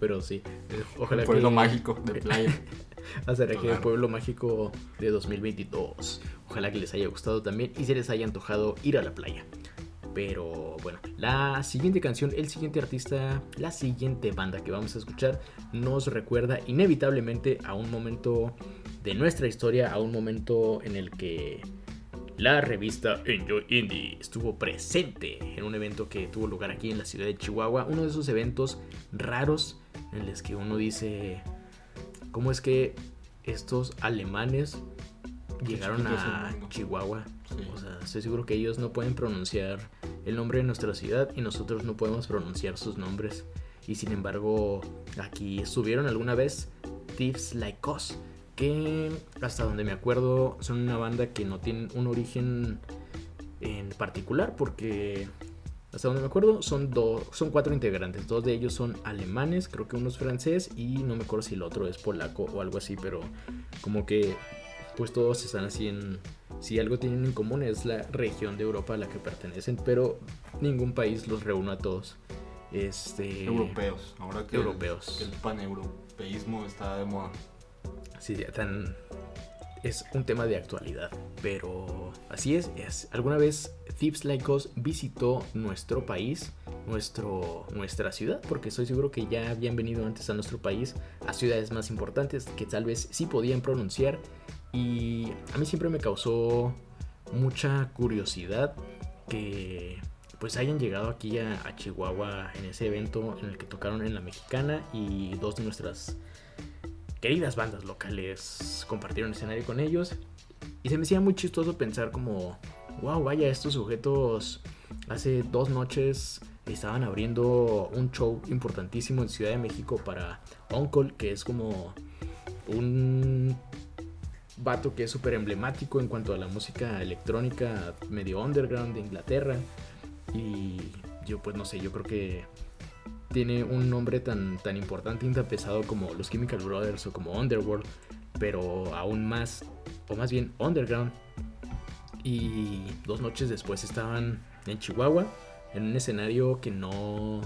Pero sí, eh, ojalá El pueblo que... mágico de playa. *laughs* El Claro. pueblo mágico de 2022. Ojalá que les haya gustado también y se les haya antojado ir a la playa. Pero bueno, la siguiente canción, el siguiente artista, la siguiente banda que vamos a escuchar nos recuerda inevitablemente a un momento de nuestra historia, a un momento en el que la revista Enjoy Indie estuvo presente en un evento que tuvo lugar aquí en la ciudad de Chihuahua. Uno de esos eventos raros en los que uno dice, ¿cómo es que estos alemanes llegaron a. Chihuahua? Sí. O sea, estoy seguro que ellos no pueden pronunciar el nombre de nuestra ciudad y nosotros no podemos pronunciar sus nombres. Y sin embargo, aquí estuvieron alguna vez Thieves Like Us, que hasta donde me acuerdo son una banda que no tienen un origen en particular porque hasta donde me acuerdo son dos son cuatro integrantes dos de ellos son alemanes creo que uno es francés y no me acuerdo si el otro es polaco o algo así pero como que pues todos están así en si algo tienen en común es la región de Europa a la que pertenecen pero ningún país los reúne a todos este Europeos. Ahora que Europeos. El, el paneuropeísmo está de moda. Sí, ya tan. Es un tema de actualidad, pero así es, es. Alguna vez Thieves Like Us visitó nuestro país, nuestro, nuestra ciudad, porque estoy seguro que ya habían venido antes a nuestro país, a ciudades más importantes que tal vez sí podían pronunciar. Y a mí siempre me causó mucha curiosidad que pues hayan llegado aquí a, a Chihuahua en ese evento en el que tocaron en la mexicana y dos de nuestras queridas bandas locales compartieron escenario con ellos. Y se me hacía muy chistoso pensar como, wow, vaya, estos sujetos hace dos noches estaban abriendo un show importantísimo en Ciudad de México para Uncle, que es como un vato que es súper emblemático en cuanto a la música electrónica medio underground de Inglaterra. Y yo pues no sé, yo creo que tiene un nombre tan, tan importante y tan pesado como los Chemical Brothers o como Underworld, pero aún más, o más bien underground. Y dos noches después estaban en Chihuahua, en un escenario que no,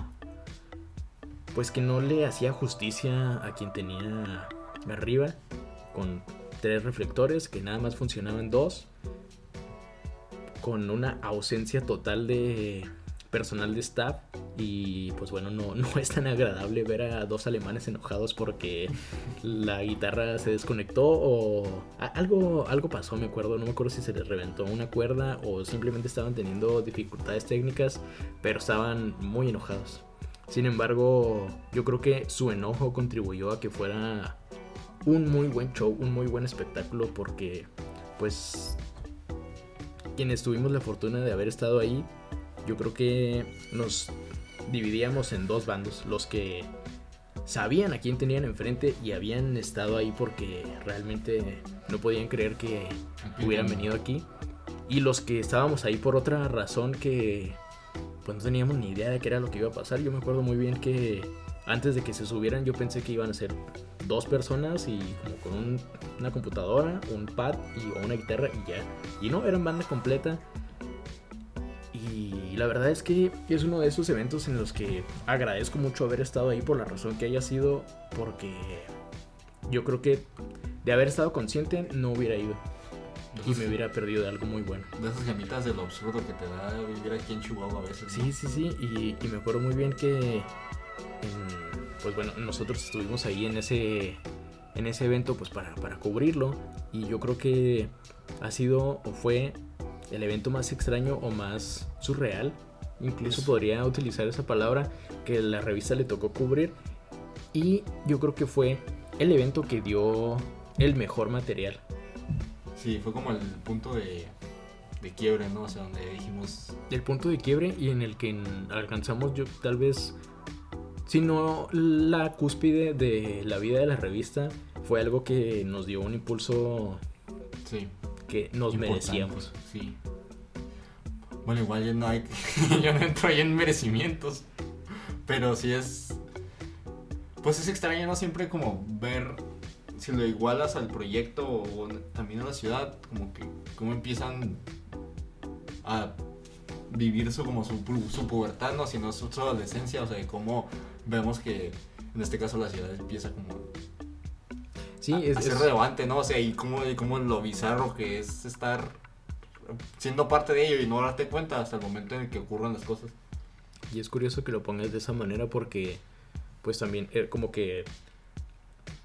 pues que no le hacía justicia a quien tenía arriba, con tres reflectores que nada más funcionaban dos, con una ausencia total de personal de staff y pues bueno no, *laughs* no es tan agradable ver a dos alemanes enojados porque la guitarra se desconectó o algo, algo pasó me acuerdo. No me acuerdo si se les reventó una cuerda o simplemente estaban teniendo dificultades técnicas pero estaban muy enojados. Sin embargo yo creo que su enojo contribuyó a que fuera un muy buen show un muy buen espectáculo porque pues quienes tuvimos la fortuna de haber estado ahí yo creo que nos dividíamos en dos bandos. Los que sabían a quién tenían enfrente y habían estado ahí porque realmente no podían creer que hubieran venido aquí. Y los que estábamos ahí por otra razón que pues no teníamos ni idea de qué era lo que iba a pasar. Yo me acuerdo muy bien que antes de que se subieran yo pensé que iban a ser dos personas y como con un- una computadora, un pad y o una guitarra y ya. Y no, eran banda completa. Y la verdad es que es uno de esos eventos en los que agradezco mucho haber estado ahí por la razón que haya sido, porque yo creo que de haber estado consciente no hubiera ido y me hubiera perdido de algo muy bueno. De esas gemitas de lo absurdo que te da vivir aquí en Chihuahua a veces. ¿no? Sí, sí, sí, y, y me acuerdo muy bien que, pues bueno, nosotros estuvimos ahí en ese, en ese evento pues para, para cubrirlo y yo creo que ha sido o fue el evento más extraño o más surreal, incluso podría utilizar esa palabra que la revista le tocó cubrir y yo creo que fue el evento que dio el mejor material. Sí, fue como el punto de, de quiebre, ¿no? O sea, donde dijimos, el punto de quiebre y en el que alcanzamos yo tal vez si no la cúspide de la vida de la revista fue algo que nos dio un impulso sí. que nos importante, merecíamos Sí. Bueno, igual ya no hay. *laughs* yo no entro ahí en merecimientos. Pero sí es. Pues es extraño, ¿no? Siempre como ver. Si lo igualas al proyecto o también a la ciudad, como que. Cómo empiezan a vivir su como su, su pubertad, ¿no? Si no su, su adolescencia, o sea, de cómo vemos que en este caso la ciudad empieza como Sí, a, es, a ser es- relevante, ¿no? O sea, y como, y como lo bizarro que es estar siendo parte de ello y no darte cuenta hasta el momento en el que ocurran las cosas. Y es curioso que lo pongas de esa manera porque, pues también, eh, como que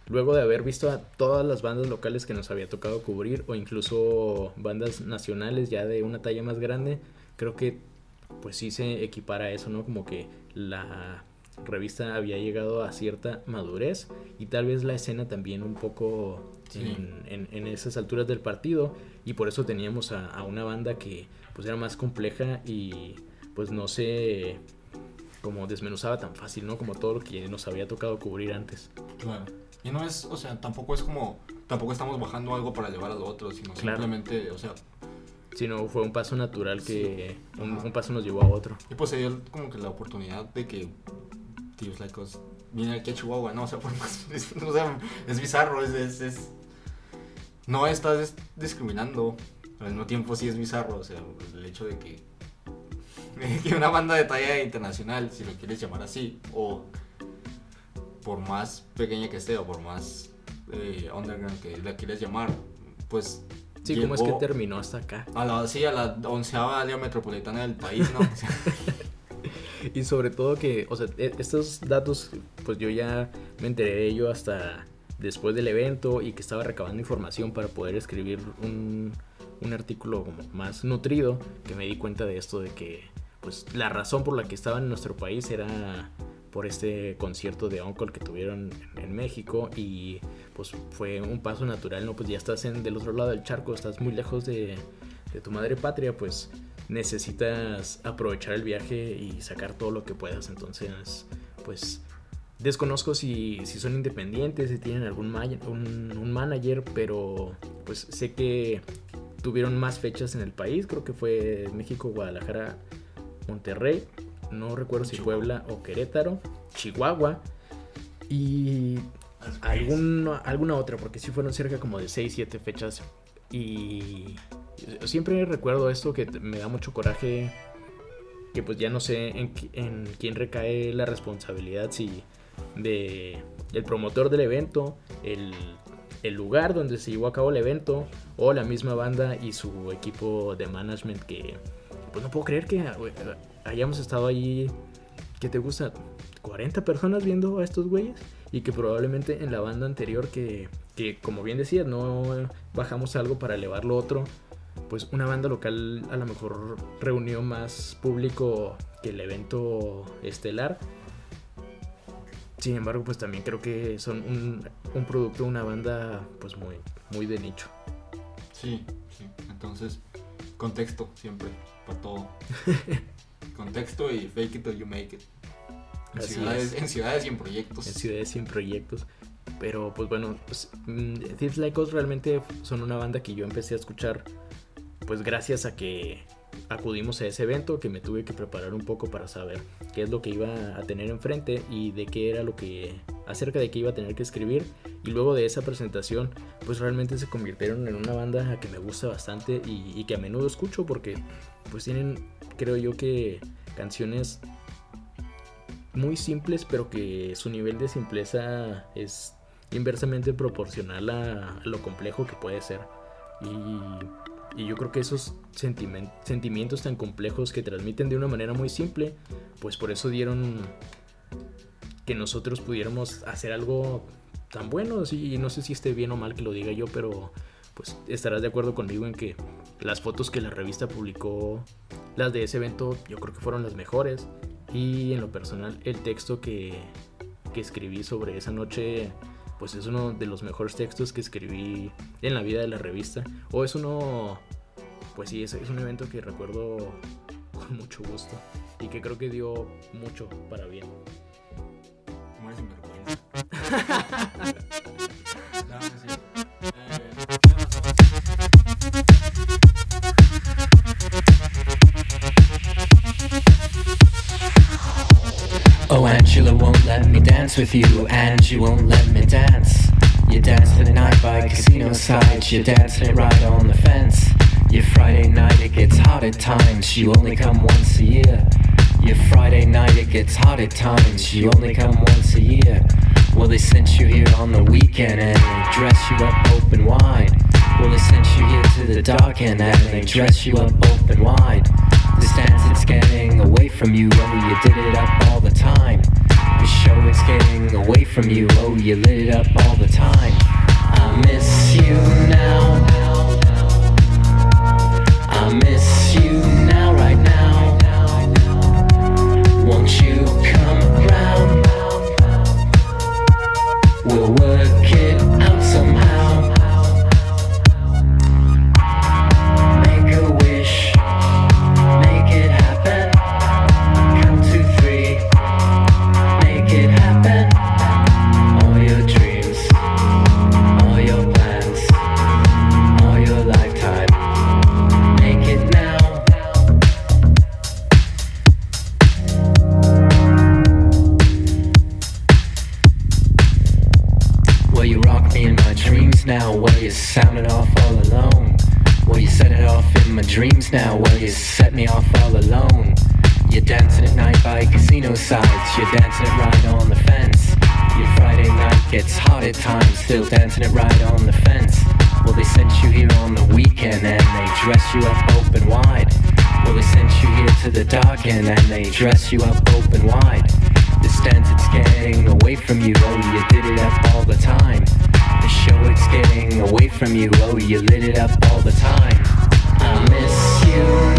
luego de haber visto a todas las bandas locales que nos había tocado cubrir, o incluso bandas nacionales ya de una talla más grande, creo que, pues sí se equipara a eso, ¿no? Como que la revista había llegado a cierta madurez y tal vez la escena también un poco Sí. en, en- en esas alturas del partido y por eso teníamos a, a una banda que pues era más compleja y pues no se como desmenuzaba tan fácil, ¿no? Como todo lo que nos había tocado cubrir antes. Claro. Y no es, o sea, tampoco es como, tampoco estamos bajando algo para llevar a lo otro, sino Claro. simplemente, o sea, Sino fue un paso natural que un, Ajá. un paso nos llevó a otro. y pues se dio como que la oportunidad de que Tíos Laicos viene aquí a Chihuahua, ¿no? O sea, *laughs* por más, es, o sea, es bizarro, es, es, es- no estás dis- discriminando, al mismo tiempo sí es bizarro, o sea, el hecho de que, *laughs* que una banda de talla internacional, si lo quieres llamar así, o por más pequeña que esté, o por más eh, underground que la quieras llamar, pues... Sí, ¿cómo es que terminó hasta acá? A la, sí, a la onceava área metropolitana del país, ¿no? *laughs* Y sobre todo que, o sea, e- estos datos, pues yo ya me enteré de ello hasta después del evento y que estaba recabando información para poder escribir un, un artículo más nutrido, que me di cuenta de esto de que, pues la razón por la que estaban en nuestro país era por este concierto de Uncle que tuvieron en México y pues fue un paso natural, ¿no? Pues ya estás en, del otro lado del charco, estás muy lejos de, de tu madre patria, pues necesitas aprovechar el viaje y sacar todo lo que puedas. Entonces, pues desconozco si, si son independientes, si tienen algún un, un manager, pero pues sé que tuvieron más fechas en el país. Creo que fue México, Guadalajara, Monterrey. No recuerdo si Chihuahua. Puebla o Querétaro, Chihuahua. Y alguna, alguna otra, porque sí fueron cerca como de 6, 7 fechas. Y siempre recuerdo esto que me da mucho coraje, que pues ya no sé en, en quién recae la responsabilidad, si de el promotor del evento, el, el lugar donde se llevó a cabo el evento, o la misma banda y su equipo de management que pues no puedo creer que hayamos estado ahí, que te gusta? 40 personas viendo a estos güeyes y que probablemente en la banda anterior que, que como bien decías, no bajamos algo para elevarlo otro, pues una banda local a lo mejor reunió más público que el evento estelar. Sin embargo, pues también creo que son un, un producto, una banda pues muy, muy de nicho. Sí, sí. Entonces, contexto siempre, para todo. *laughs* contexto y fake it till you make it. En ciudades, es. en ciudades y en proyectos. en ciudades sin proyectos. Pero pues bueno, pues, mm, Thieves Like Us realmente son una banda que yo empecé a escuchar pues gracias a que acudimos a ese evento que me tuve que preparar un poco para saber qué es lo que iba a tener enfrente y de qué era lo que acerca de qué iba a tener que escribir y luego de esa presentación pues realmente se convirtieron en una banda que me gusta bastante y, y que a menudo escucho porque pues tienen creo yo que canciones muy simples, pero que su nivel de simpleza es inversamente proporcional a, a lo complejo que puede ser. Y, y yo creo que esos sentimientos tan complejos que transmiten de una manera muy simple, pues por eso dieron que nosotros pudiéramos hacer algo tan bueno. Y no sé si esté bien o mal que lo diga yo, pero pues estarás de acuerdo conmigo en que las fotos que la revista publicó, las de ese evento, yo creo que fueron las mejores. Y en lo personal, el texto que, que escribí sobre esa noche, pues es uno de los mejores textos que escribí en la vida de la revista. O es uno, pues sí, es, es un evento que recuerdo con mucho gusto y que creo que dio mucho para bien. Eres sinvergüenza. *laughs* no, no dance with you, and you won't let me dance. You dance at night by casino sides, you dance it right on the fence. Your Friday night, it gets hot at times, you only come once a year. Your Friday night, it gets hot at times. You only come once a year. Well, they sent you here on the weekend and they dress you up open wide. Well, they sent you here to the dark end and they dress you up open wide. This dance, it's getting away from you. Oh, you did it up all the time. The show, it's getting away from you. Oh, you lit it up all the time. I miss you now. I miss in my dreams now. where you sound it off all alone. Well, you set it off in my dreams now. where you set me off all alone. You're dancing at night by casino sides. You're dancing it right on the fence. Your Friday night gets hot at times. Still dancing it right on the fence. Well, they sent you here on the weekend and they dress you up open wide. Well, they sent you here to the dark end and they dress you up open wide. This dance, it's getting away from you. Oh, you did it up all the time. The show, it's getting away from you. Oh, you lit it up all the time. I miss you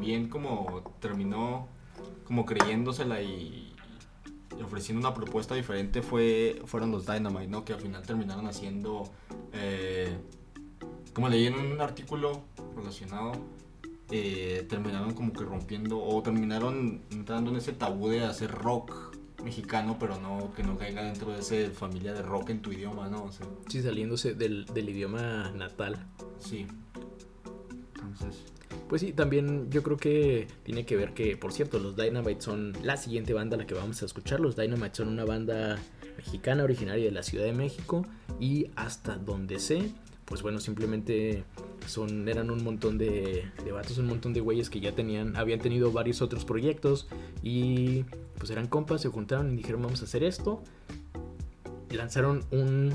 también como terminó como creyéndosela y, y ofreciendo una propuesta diferente fue fueron los Dynamite, ¿no? Que al final terminaron haciendo, eh, como leí en un artículo relacionado, eh, terminaron como que rompiendo o terminaron entrando en ese tabú de hacer rock mexicano, pero no que no caiga dentro de esa familia de rock en tu idioma, ¿no? O sea, Sí, saliéndose del, del idioma natal. sí. Entonces, Pues sí, también yo creo que tiene que ver que, por cierto, los Dynamite son la siguiente banda a la que vamos a escuchar. Los Dynamite son una banda mexicana originaria de la Ciudad de México y hasta donde sé, pues bueno, simplemente son eran un montón de, de un montón de güeyes que ya tenían, habían tenido varios otros proyectos y pues eran compas, se juntaron y dijeron vamos a hacer esto. Lanzaron un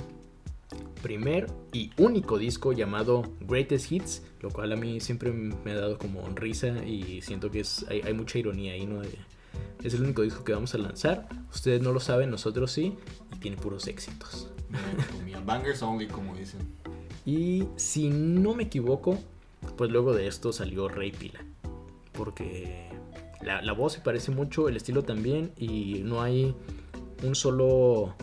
primer y único disco llamado Greatest Hits, lo cual a mí siempre me ha dado como risa y siento que es, hay, hay mucha ironía ahí, ¿no? Es el único disco que vamos a lanzar, ustedes no lo saben, nosotros sí, y tiene puros éxitos. Bangers only, como dicen. Y si no me equivoco, pues luego de esto salió Rey Pila. Porque la, la voz se parece mucho, el estilo también, y no hay un solo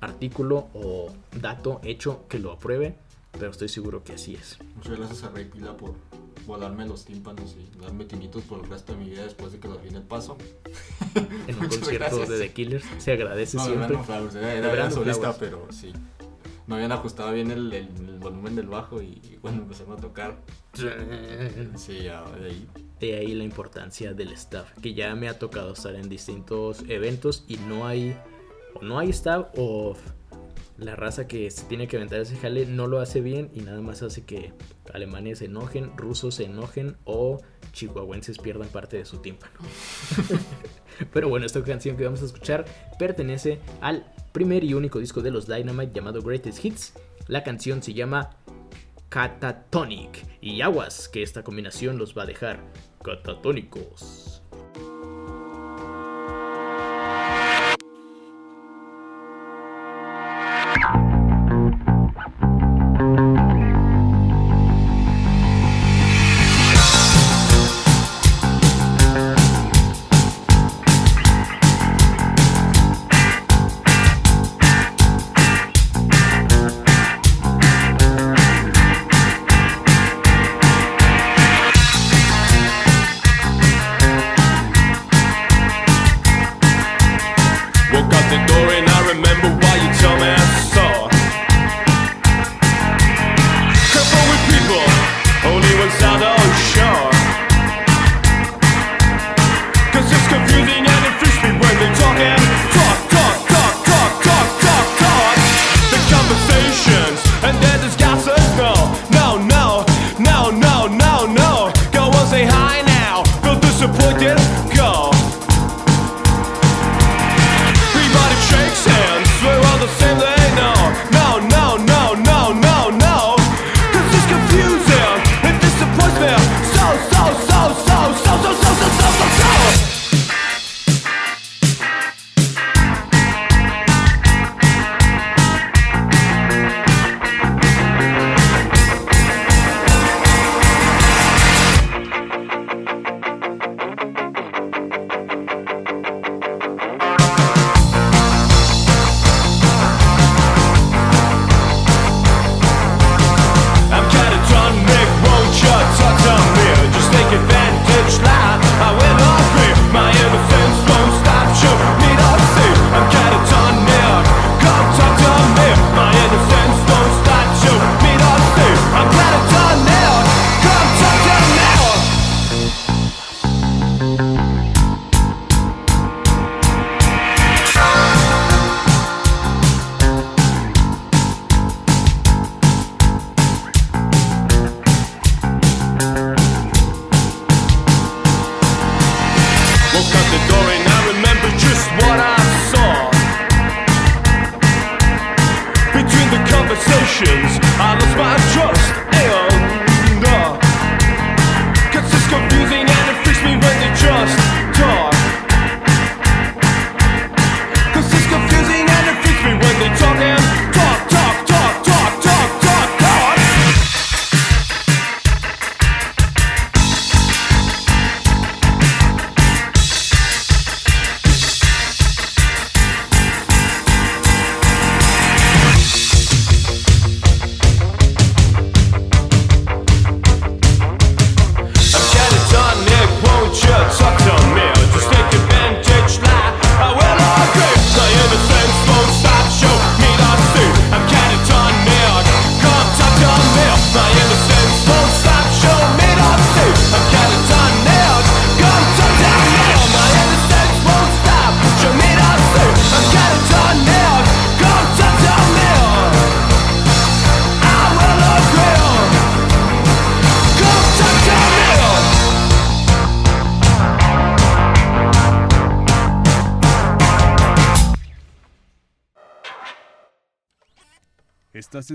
artículo o dato hecho que lo apruebe, pero estoy seguro que así es. Muchas gracias a Rey Pila por volarme los tímpanos y darme tinitos por el resto de mi vida después de que lo vi en el paso. *laughs* En un concierto gracias. de The Killers se agradece No, siempre. Flowers, era, era, solista, Flowers. pero sí. No habían ajustado bien el, el- el volumen del bajo y, y cuando empezaron a tocar, *laughs* sí, ya de ahí. De ahí la importancia del staff, que ya me ha tocado estar en distintos eventos y no hay no hay staff o la raza que se tiene que aventar ese jale no lo hace bien y nada más hace que alemanes se enojen, rusos se enojen o chihuahuenses pierdan parte de su tímpano. *laughs* Pero bueno, esta canción que vamos a escuchar pertenece al primer y único disco de los Dynamite llamado Greatest Hits. La canción se llama Catatonic. Y aguas, que esta combinación los va a dejar catatónicos.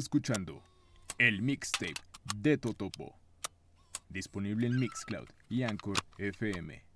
Escuchando el mixtape de Totopo. Disponible en Mixcloud y Anchor FM.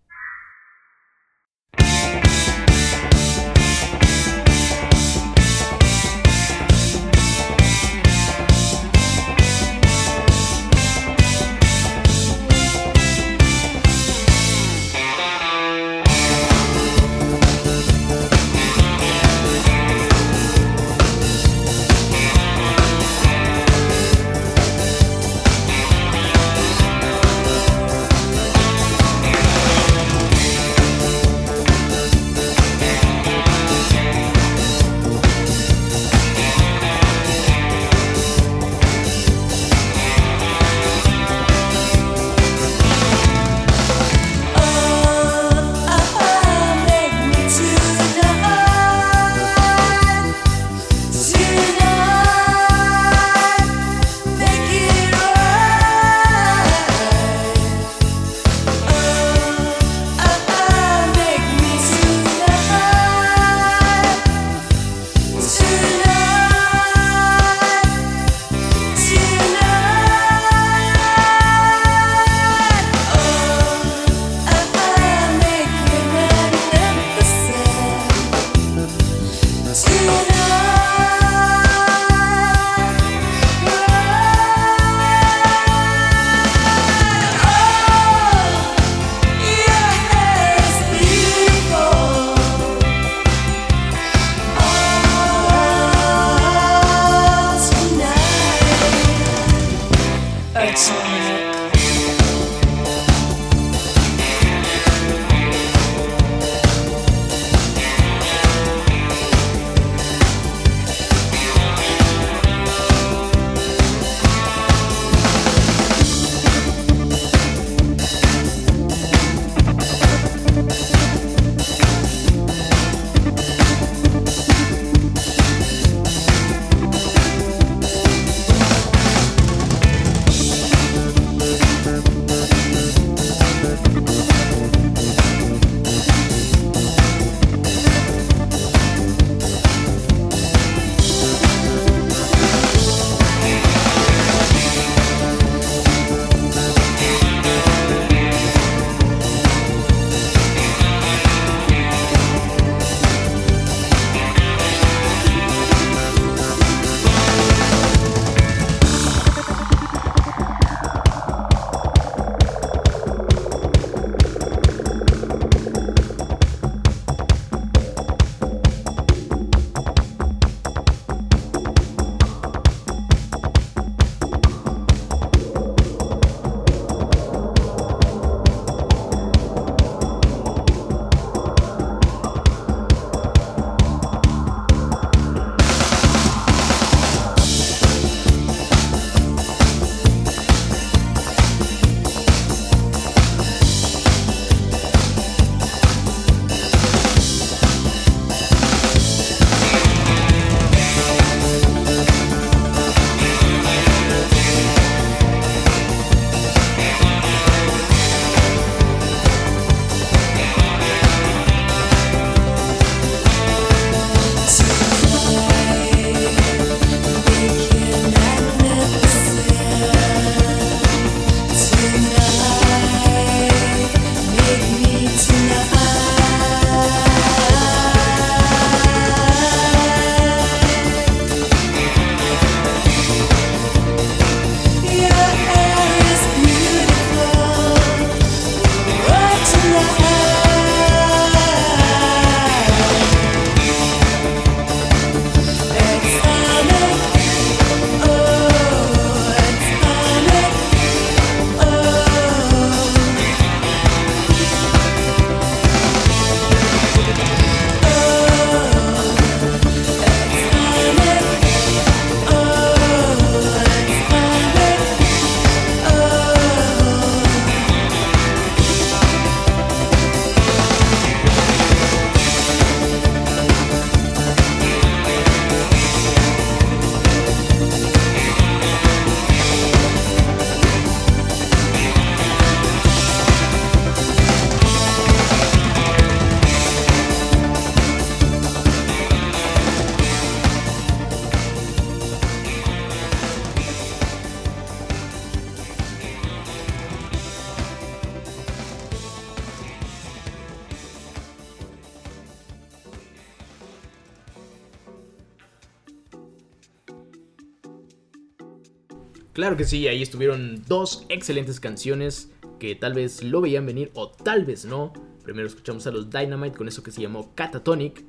Claro que sí, ahí estuvieron dos excelentes canciones que tal vez lo veían venir o tal vez no. Primero escuchamos a los Dynamite con eso que se llamó Catatonic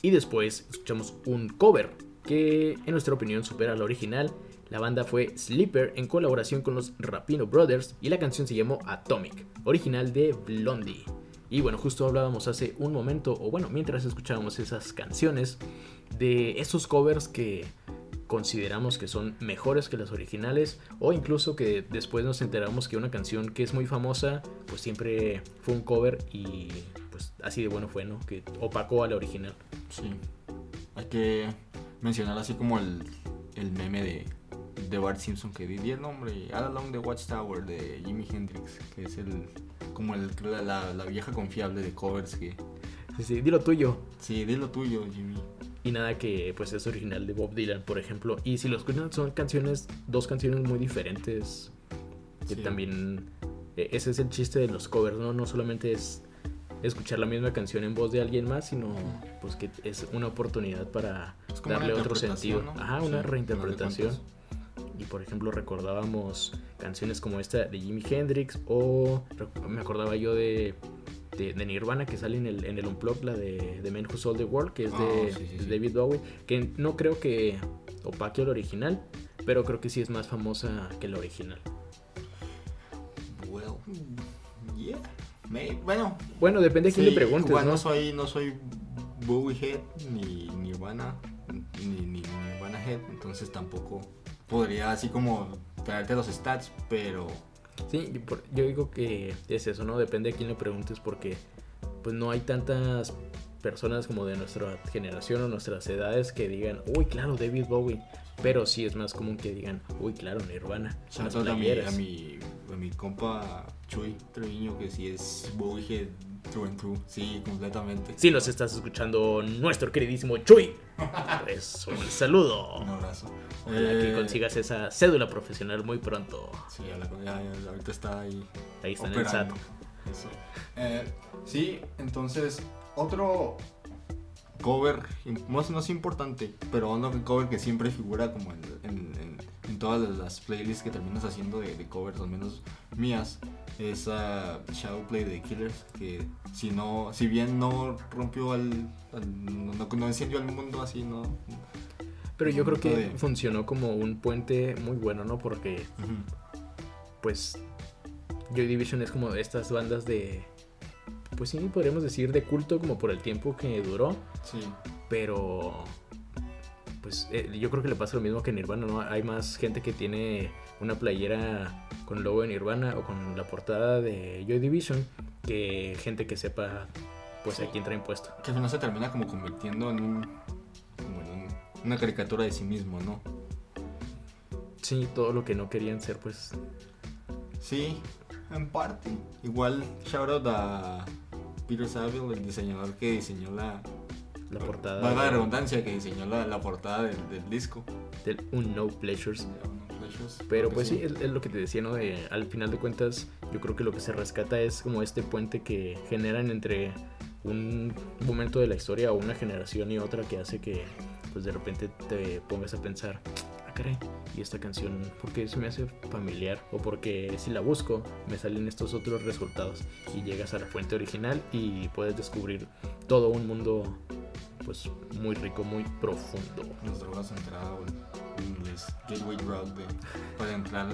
y después escuchamos un cover que en nuestra opinión supera al original. La banda fue Sleeper en colaboración con los Rapino Brothers y la canción se llamó Atomic, original de Blondie. Y bueno, justo hablábamos hace un momento, o bueno, mientras escuchábamos esas canciones, de esos covers que consideramos que son mejores que las originales o incluso que después nos enteramos que una canción que es muy famosa pues siempre fue un cover y pues así de bueno fue, ¿no? Que opacó a la original. Sí. Hay que mencionar así como el, el meme de, de Bart Simpson que di el nombre, All Along the Watchtower de Jimi Hendrix, que es el como el, la, la- la vieja confiable de covers que... Sí, sí, di lo tuyo. Sí, di lo tuyo, Jimmy. Y nada que pues es original de Bob Dylan, por ejemplo. Y si lo escuchan son canciones, dos canciones muy diferentes. Que Sí. también eh, ese es el chiste de los covers, ¿no? No solamente es escuchar la misma canción en voz de alguien más, sino pues que es una oportunidad para darle otro sentido. ¿no? Ajá, Sí, una reinterpretación. Y por ejemplo recordábamos canciones como esta de Jimi Hendrix o me acordaba yo de, de, de Nirvana que sale en el, en el Unplugged, la de Man Who Sold the World, que es de, Ah, sí, sí, de sí. David Bowie, que no creo que opaque al original, pero creo que sí es más famosa que la original. Well, yeah. May- bueno, Bueno, depende a quién sí, le preguntes, igual ¿no? no soy, no soy Bowie Head ni Nirvana, ni, ni Nirvana Head, entonces tampoco podría así como traerte los stats, pero Sí, yo digo que es eso, ¿no? Depende a quién le preguntes porque pues no hay tantas personas como de nuestra generación o nuestras edades que digan, uy, claro, David Bowie. Pero sí es más común que digan, uy, claro, Nirvana. Las Shout out a mi, a, mi, a mi compa Chuy Treviño, que sí es Bowie true and true. Sí, completamente. Si nos estás escuchando, nuestro queridísimo Chuy, pues un saludo. Un abrazo. Ojalá que Eh, consigas esa cédula profesional muy pronto. Sí, ya la- ya- ya- ahorita está ahí. Ahí está en el. SAT. Eh, sí, entonces, otro cover, no, es- no es importante, pero otro cover que siempre figura como en, en- en- en todas las playlists que terminas haciendo de, de covers, al menos mías, es ah, Shadowplay de Killers, que si no, si bien no rompió al, al- no, no- encendió al mundo así, no. Pero yo creo que de- funcionó como un puente muy bueno, ¿no? Porque pues Joy Division es como de estas bandas de pues sí podríamos decir de culto como por el tiempo que duró Sí, pero pues eh, yo creo que le pasa lo mismo que Nirvana no hay más gente que tiene una playera con logo de Nirvana o con la portada de Joy Division que gente que sepa pues a quién trae impuesto que al final se termina como convirtiendo en un, como en un- una caricatura de sí mismo, ¿no? sí todo lo que no querían ser pues Sí, en parte. Igual, shout out a Peter Saville, el diseñador que diseñó la. la portada Valga la redundancia, que diseñó la, la portada del, del disco. del Un No Pleasures Pleasures. Pero pues sí, es, es lo que te decía, ¿no? De, al final de cuentas, yo creo que lo que se rescata es como este puente que generan entre un momento de la historia o una generación y otra que hace que pues de repente te pongas a pensar, ah, caray, y esta canción, ¿por qué se me hace familiar? O porque si la busco, me salen estos otros resultados y llegas a la fuente original y puedes descubrir todo un mundo pues muy rico, muy profundo. Las drogas entrada gateway drug, de, para entrar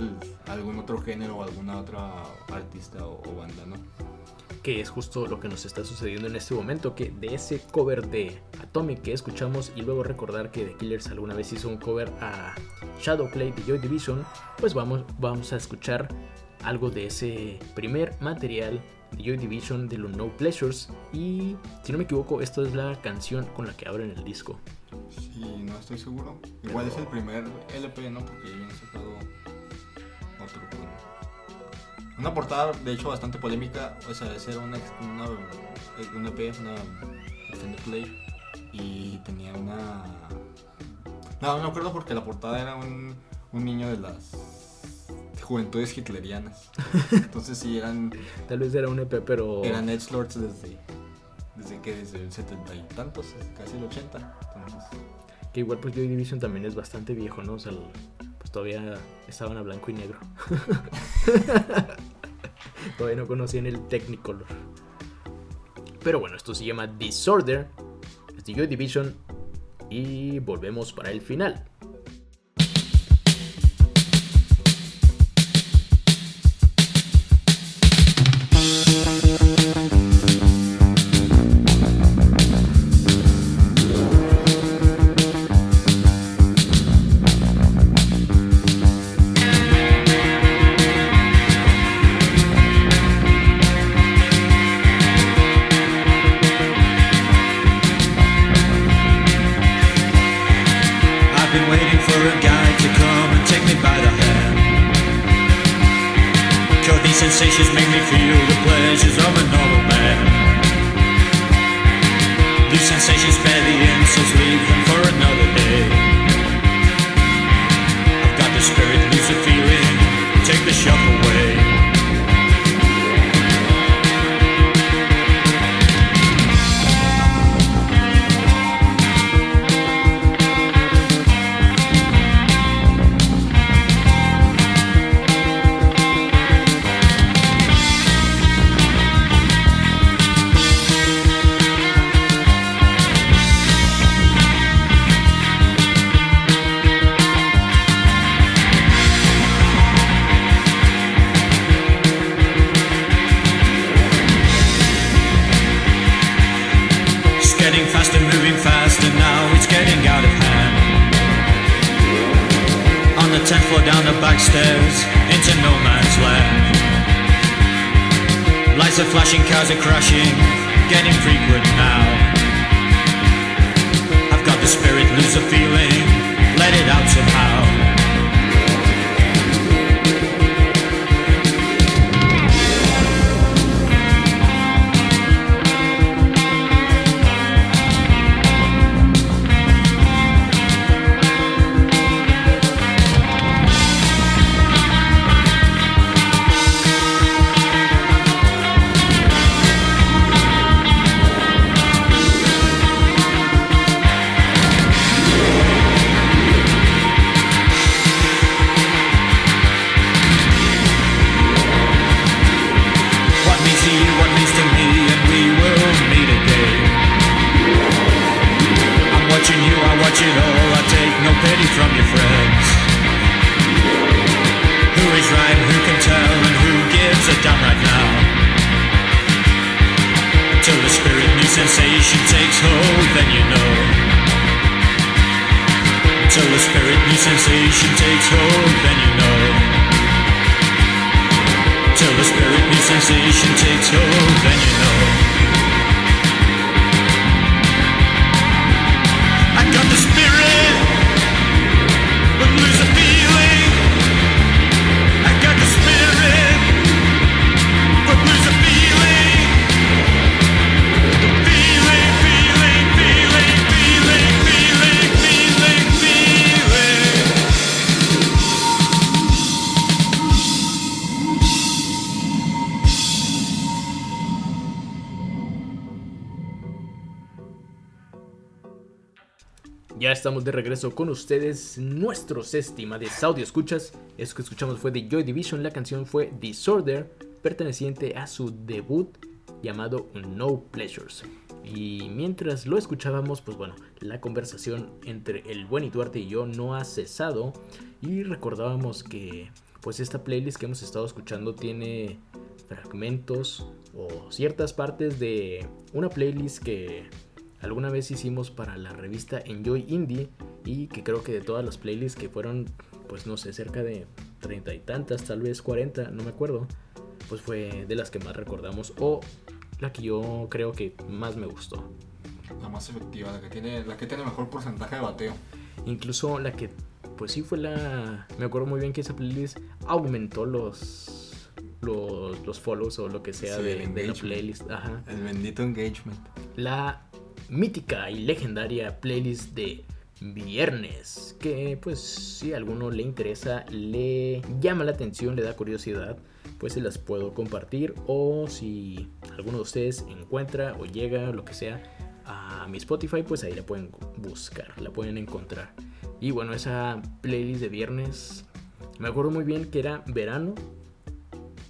a algún otro género o alguna otra artista o, o banda, ¿no? que es justo lo que nos está sucediendo en este momento, que de ese cover de Atomic que escuchamos y luego recordar que The Killers alguna vez hizo un cover a Shadowplay de Joy Division, pues vamos, vamos a escuchar algo de ese primer material de Joy Division de los No Pleasures y si no me equivoco esta es la canción con la que abren el disco. Sí, no estoy seguro. Igual es el primer LP, ¿no? Porque ya habían sacado otro. Una portada, de hecho, bastante polémica. O sea, esa era una, una, un EP, una extended play. Y tenía una... No, no me acuerdo porque la portada era un, un niño de las juventudes hitlerianas. *laughs* Entonces sí, eran, Tal vez era un EP pero eran edgelords desde... Desde que desde el setenta y tantos, casi el 80. Que igual pues Joy Division también es bastante viejo, ¿no? O sea, pues todavía estaban a blanco y negro. *laughs* todavía no conocían el Technicolor. Pero bueno, esto se llama Disorder. Es de Joy Division. Y volvemos para el final. Regreso con ustedes, nuestros estimados audio escuchas. Eso que escuchamos fue de Joy Division, la canción fue Disorder, perteneciente a su debut llamado No Pleasures. Y mientras lo escuchábamos, pues bueno, la conversación entre el buen Duarte y yo no ha cesado. Y recordábamos que pues esta playlist que hemos estado escuchando tiene fragmentos o ciertas partes de una playlist que alguna vez hicimos para la revista Enjoy Indie y que creo que de todas las playlists que fueron, pues no sé, cerca de treinta y tantas, tal vez 40, no me acuerdo, pues fue de las que más recordamos o la que yo creo que más me gustó. La más efectiva, la que tiene, la que tiene mejor porcentaje de bateo. Incluso la que, pues sí fue la... Me acuerdo muy bien que esa playlist aumentó los... Los, los follows o lo que sea Sí, de, la playlist. Ajá. El bendito engagement. la mítica y legendaria playlist de viernes que pues si a alguno le interesa le llama la atención le da curiosidad pues se las puedo compartir o si alguno de ustedes encuentra o llega lo que sea a mi Spotify pues ahí la pueden buscar la pueden encontrar Y bueno, esa playlist de viernes, me acuerdo muy bien que era verano.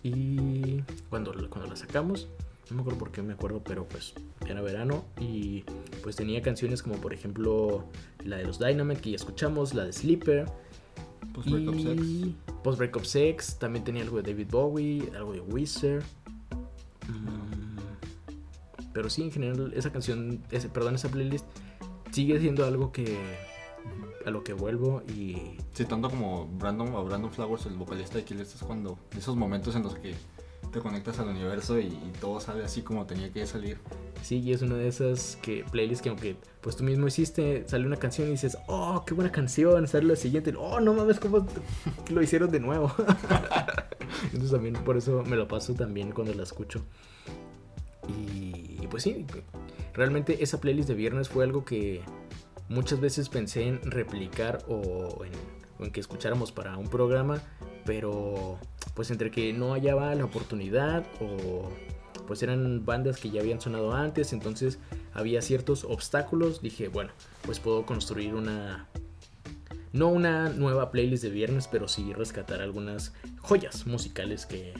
Y cuando, cuando la sacamos, no me acuerdo por qué me acuerdo, pero pues era verano. Y pues tenía canciones como por ejemplo la de los Dynamite que ya escuchamos, la de Sleeper. Post Breakup Sex. Post Breakup Sex. También tenía algo de David Bowie, algo de Wizard. Mm, Pero sí, en general, esa canción, ese, perdón, esa playlist sigue siendo algo que a lo que vuelvo y Sí, tanto como Brandon o Brandon Flowers, el vocalista de Killers, es cuando esos momentos en los que te conectas al universo y, todo sale así como tenía que salir. sí, y es una de esas que playlists que aunque pues tú mismo hiciste, sale una canción y dices, oh, qué buena canción, sale la siguiente, oh, no mames, cómo *laughs* lo hicieron de nuevo. *laughs* Entonces también por eso me lo paso también cuando la escucho. Y, pues sí, realmente esa playlist de viernes fue algo que muchas veces pensé en replicar o o en que escucháramos para un programa, pero pues entre que no hallaba la oportunidad o pues eran bandas que ya habían sonado antes, entonces había ciertos obstáculos, dije, bueno, pues puedo construir una no una nueva playlist de viernes, pero sí rescatar algunas joyas musicales que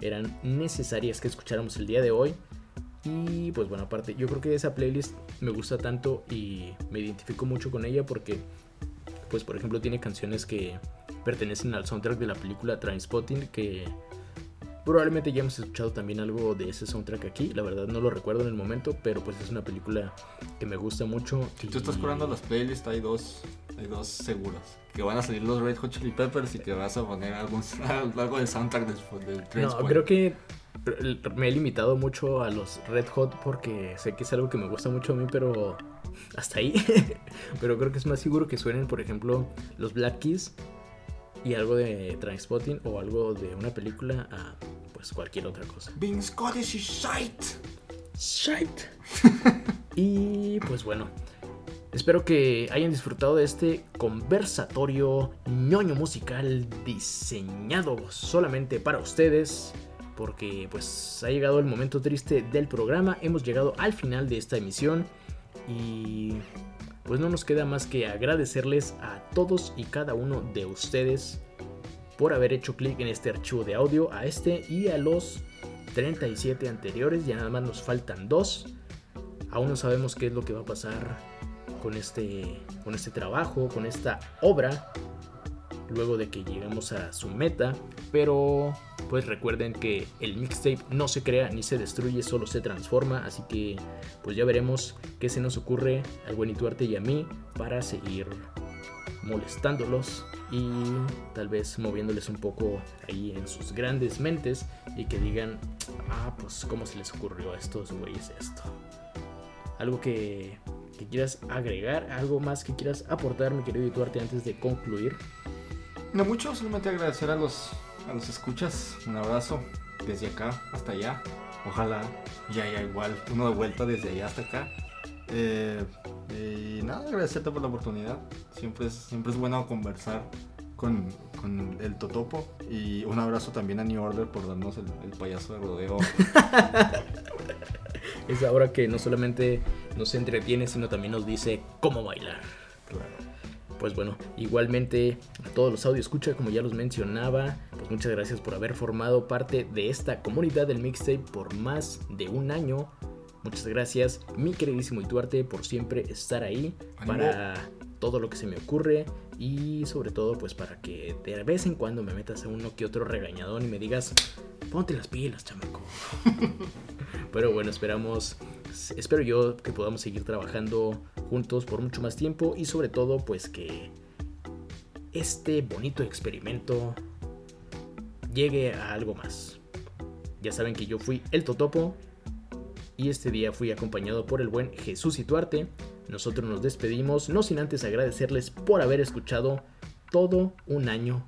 eran necesarias que escucháramos el día de hoy. Y pues bueno, aparte, yo creo que esa playlist me gusta tanto y me identifico mucho con ella porque, pues por ejemplo, tiene canciones que pertenecen al soundtrack de la película Trainspotting que probablemente ya hemos escuchado también algo de ese soundtrack aquí. La verdad no lo recuerdo en el momento, pero pues es una película que me gusta mucho. Si tú estás curando las playlists, hay dos, hay dos seguros. Que van a salir los Red Hot Chili Peppers y que vas a poner algún, *laughs* algo del soundtrack del, del No, creo que me he limitado mucho a los Red Hot porque sé que es algo que me gusta mucho a mí, pero hasta ahí. *laughs* pero creo que es más seguro que suenen, por ejemplo, los Black Keys y algo de Transpotting o algo de una película a pues cualquier otra cosa. Being Scottish is shite. Shite. *laughs* y pues bueno, espero que hayan disfrutado de este conversatorio ñoño musical diseñado solamente para ustedes. Porque pues ha llegado el momento triste del programa. Hemos llegado al final de esta emisión. Y pues no nos queda más que agradecerles a todos y cada uno de ustedes por haber hecho clic en este archivo de audio, a este y a los 37 anteriores. Ya nada más nos faltan dos. Aún no sabemos qué es lo que va a pasar con este, con este trabajo, con esta obra, luego de que llegamos a su meta. Pero pues recuerden que el mixtape no se crea ni se destruye, solo se transforma. Así que pues ya veremos qué se nos ocurre al buen Ituarte y a mí para seguir molestándolos y tal vez moviéndoles un poco ahí en sus grandes mentes y que digan, ah, pues cómo se les ocurrió a estos güeyes esto. Algo que, que quieras agregar, algo más que quieras aportar, mi querido Duarte, antes de concluir. No mucho, solamente agradecer a los, a los escuchas. Un abrazo desde acá hasta allá. Ojalá ya haya igual uno de vuelta desde allá hasta acá. Eh, y nada, agradecerte por la oportunidad. Siempre es, siempre es bueno conversar con, con el Totopo. Y un abrazo también a New Order por darnos el, el payaso de rodeo. *laughs* Es ahora que no solamente nos entretiene, sino también nos dice cómo bailar. Claro. Pues bueno, igualmente a todos los audio escucha, como ya los mencionaba, pues muchas gracias por haber formado parte de esta comunidad del mixtape por más de un año. Muchas gracias, mi queridísimo Ituarte, por siempre estar ahí Ánimo. para todo lo que se me ocurre y sobre todo pues para que de vez en cuando me metas a uno que otro regañadón y me digas, ponte las pilas, chamaco. *laughs* Pero bueno, esperamos, espero yo que podamos seguir trabajando juntos por mucho más tiempo y sobre todo pues que este bonito experimento llegue a algo más. Ya saben que yo fui el Totopo y este día fui acompañado por el buen Jesús Ituarte. Nosotros nos despedimos, no sin antes agradecerles por haber escuchado todo un año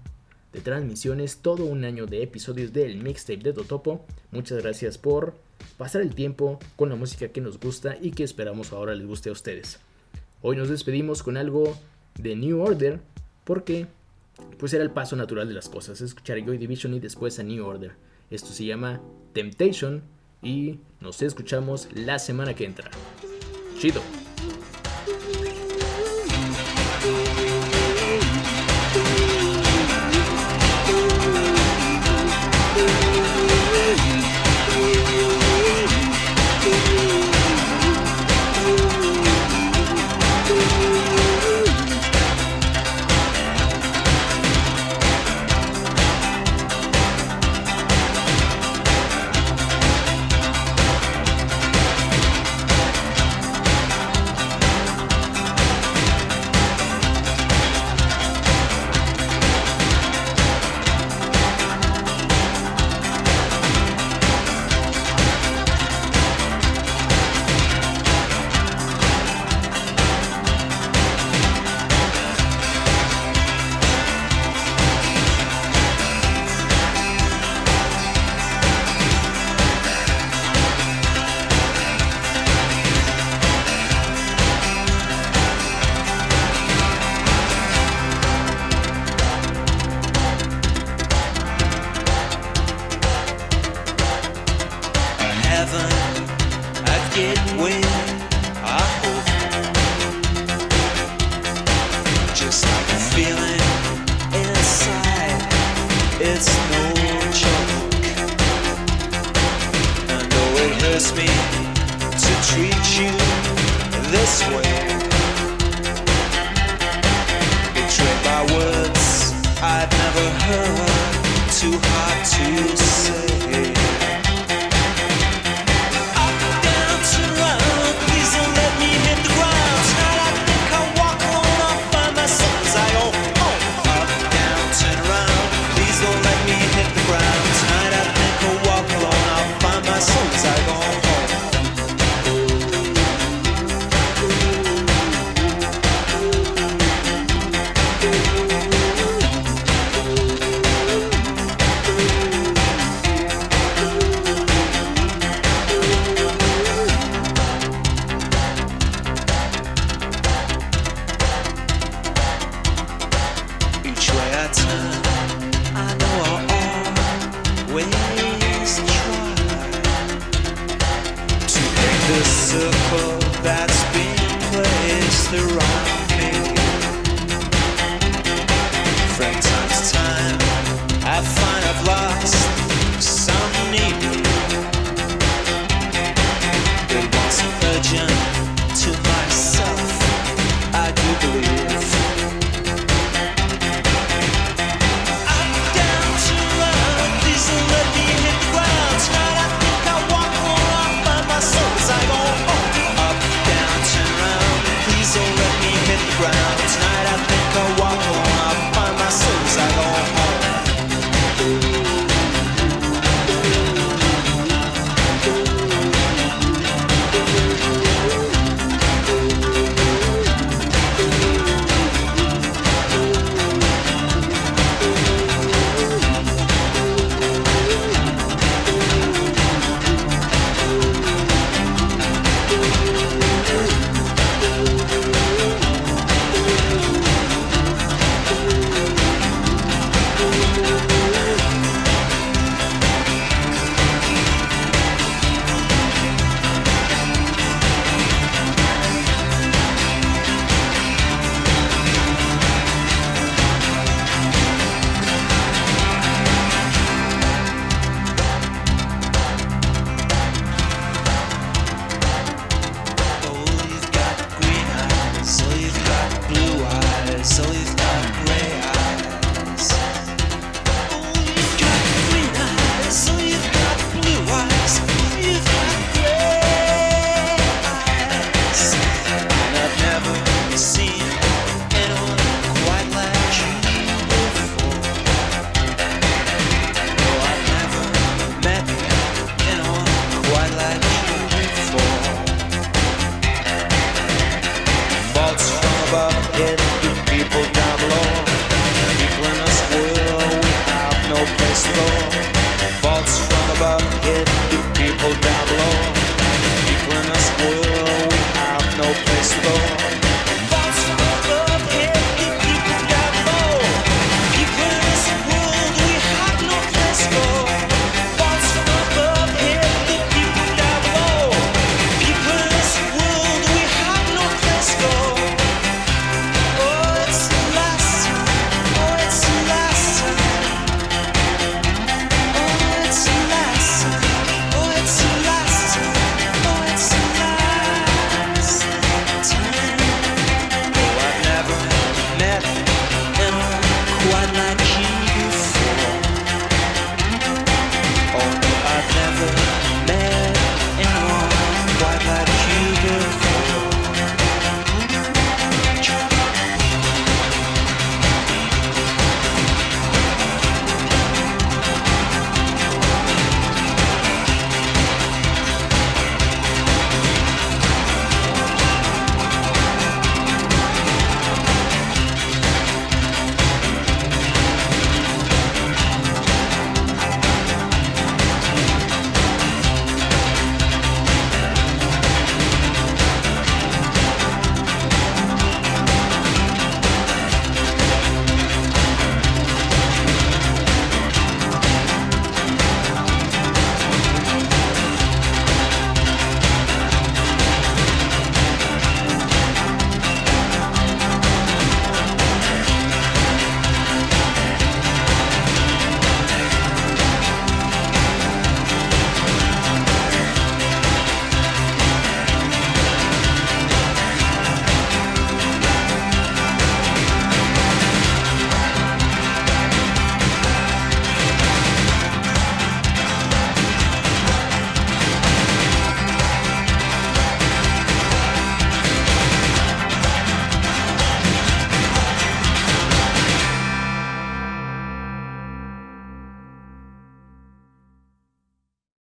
de transmisiones, todo un año de episodios del mixtape de Totopo. Muchas gracias por pasar el tiempo con la música que nos gusta y que esperamos ahora les guste a ustedes. Hoy nos despedimos con algo de New Order porque pues era el paso natural de las cosas, escuchar Joy Division y después a New Order. Esto se llama Temptation y nos escuchamos la semana que entra. Chido.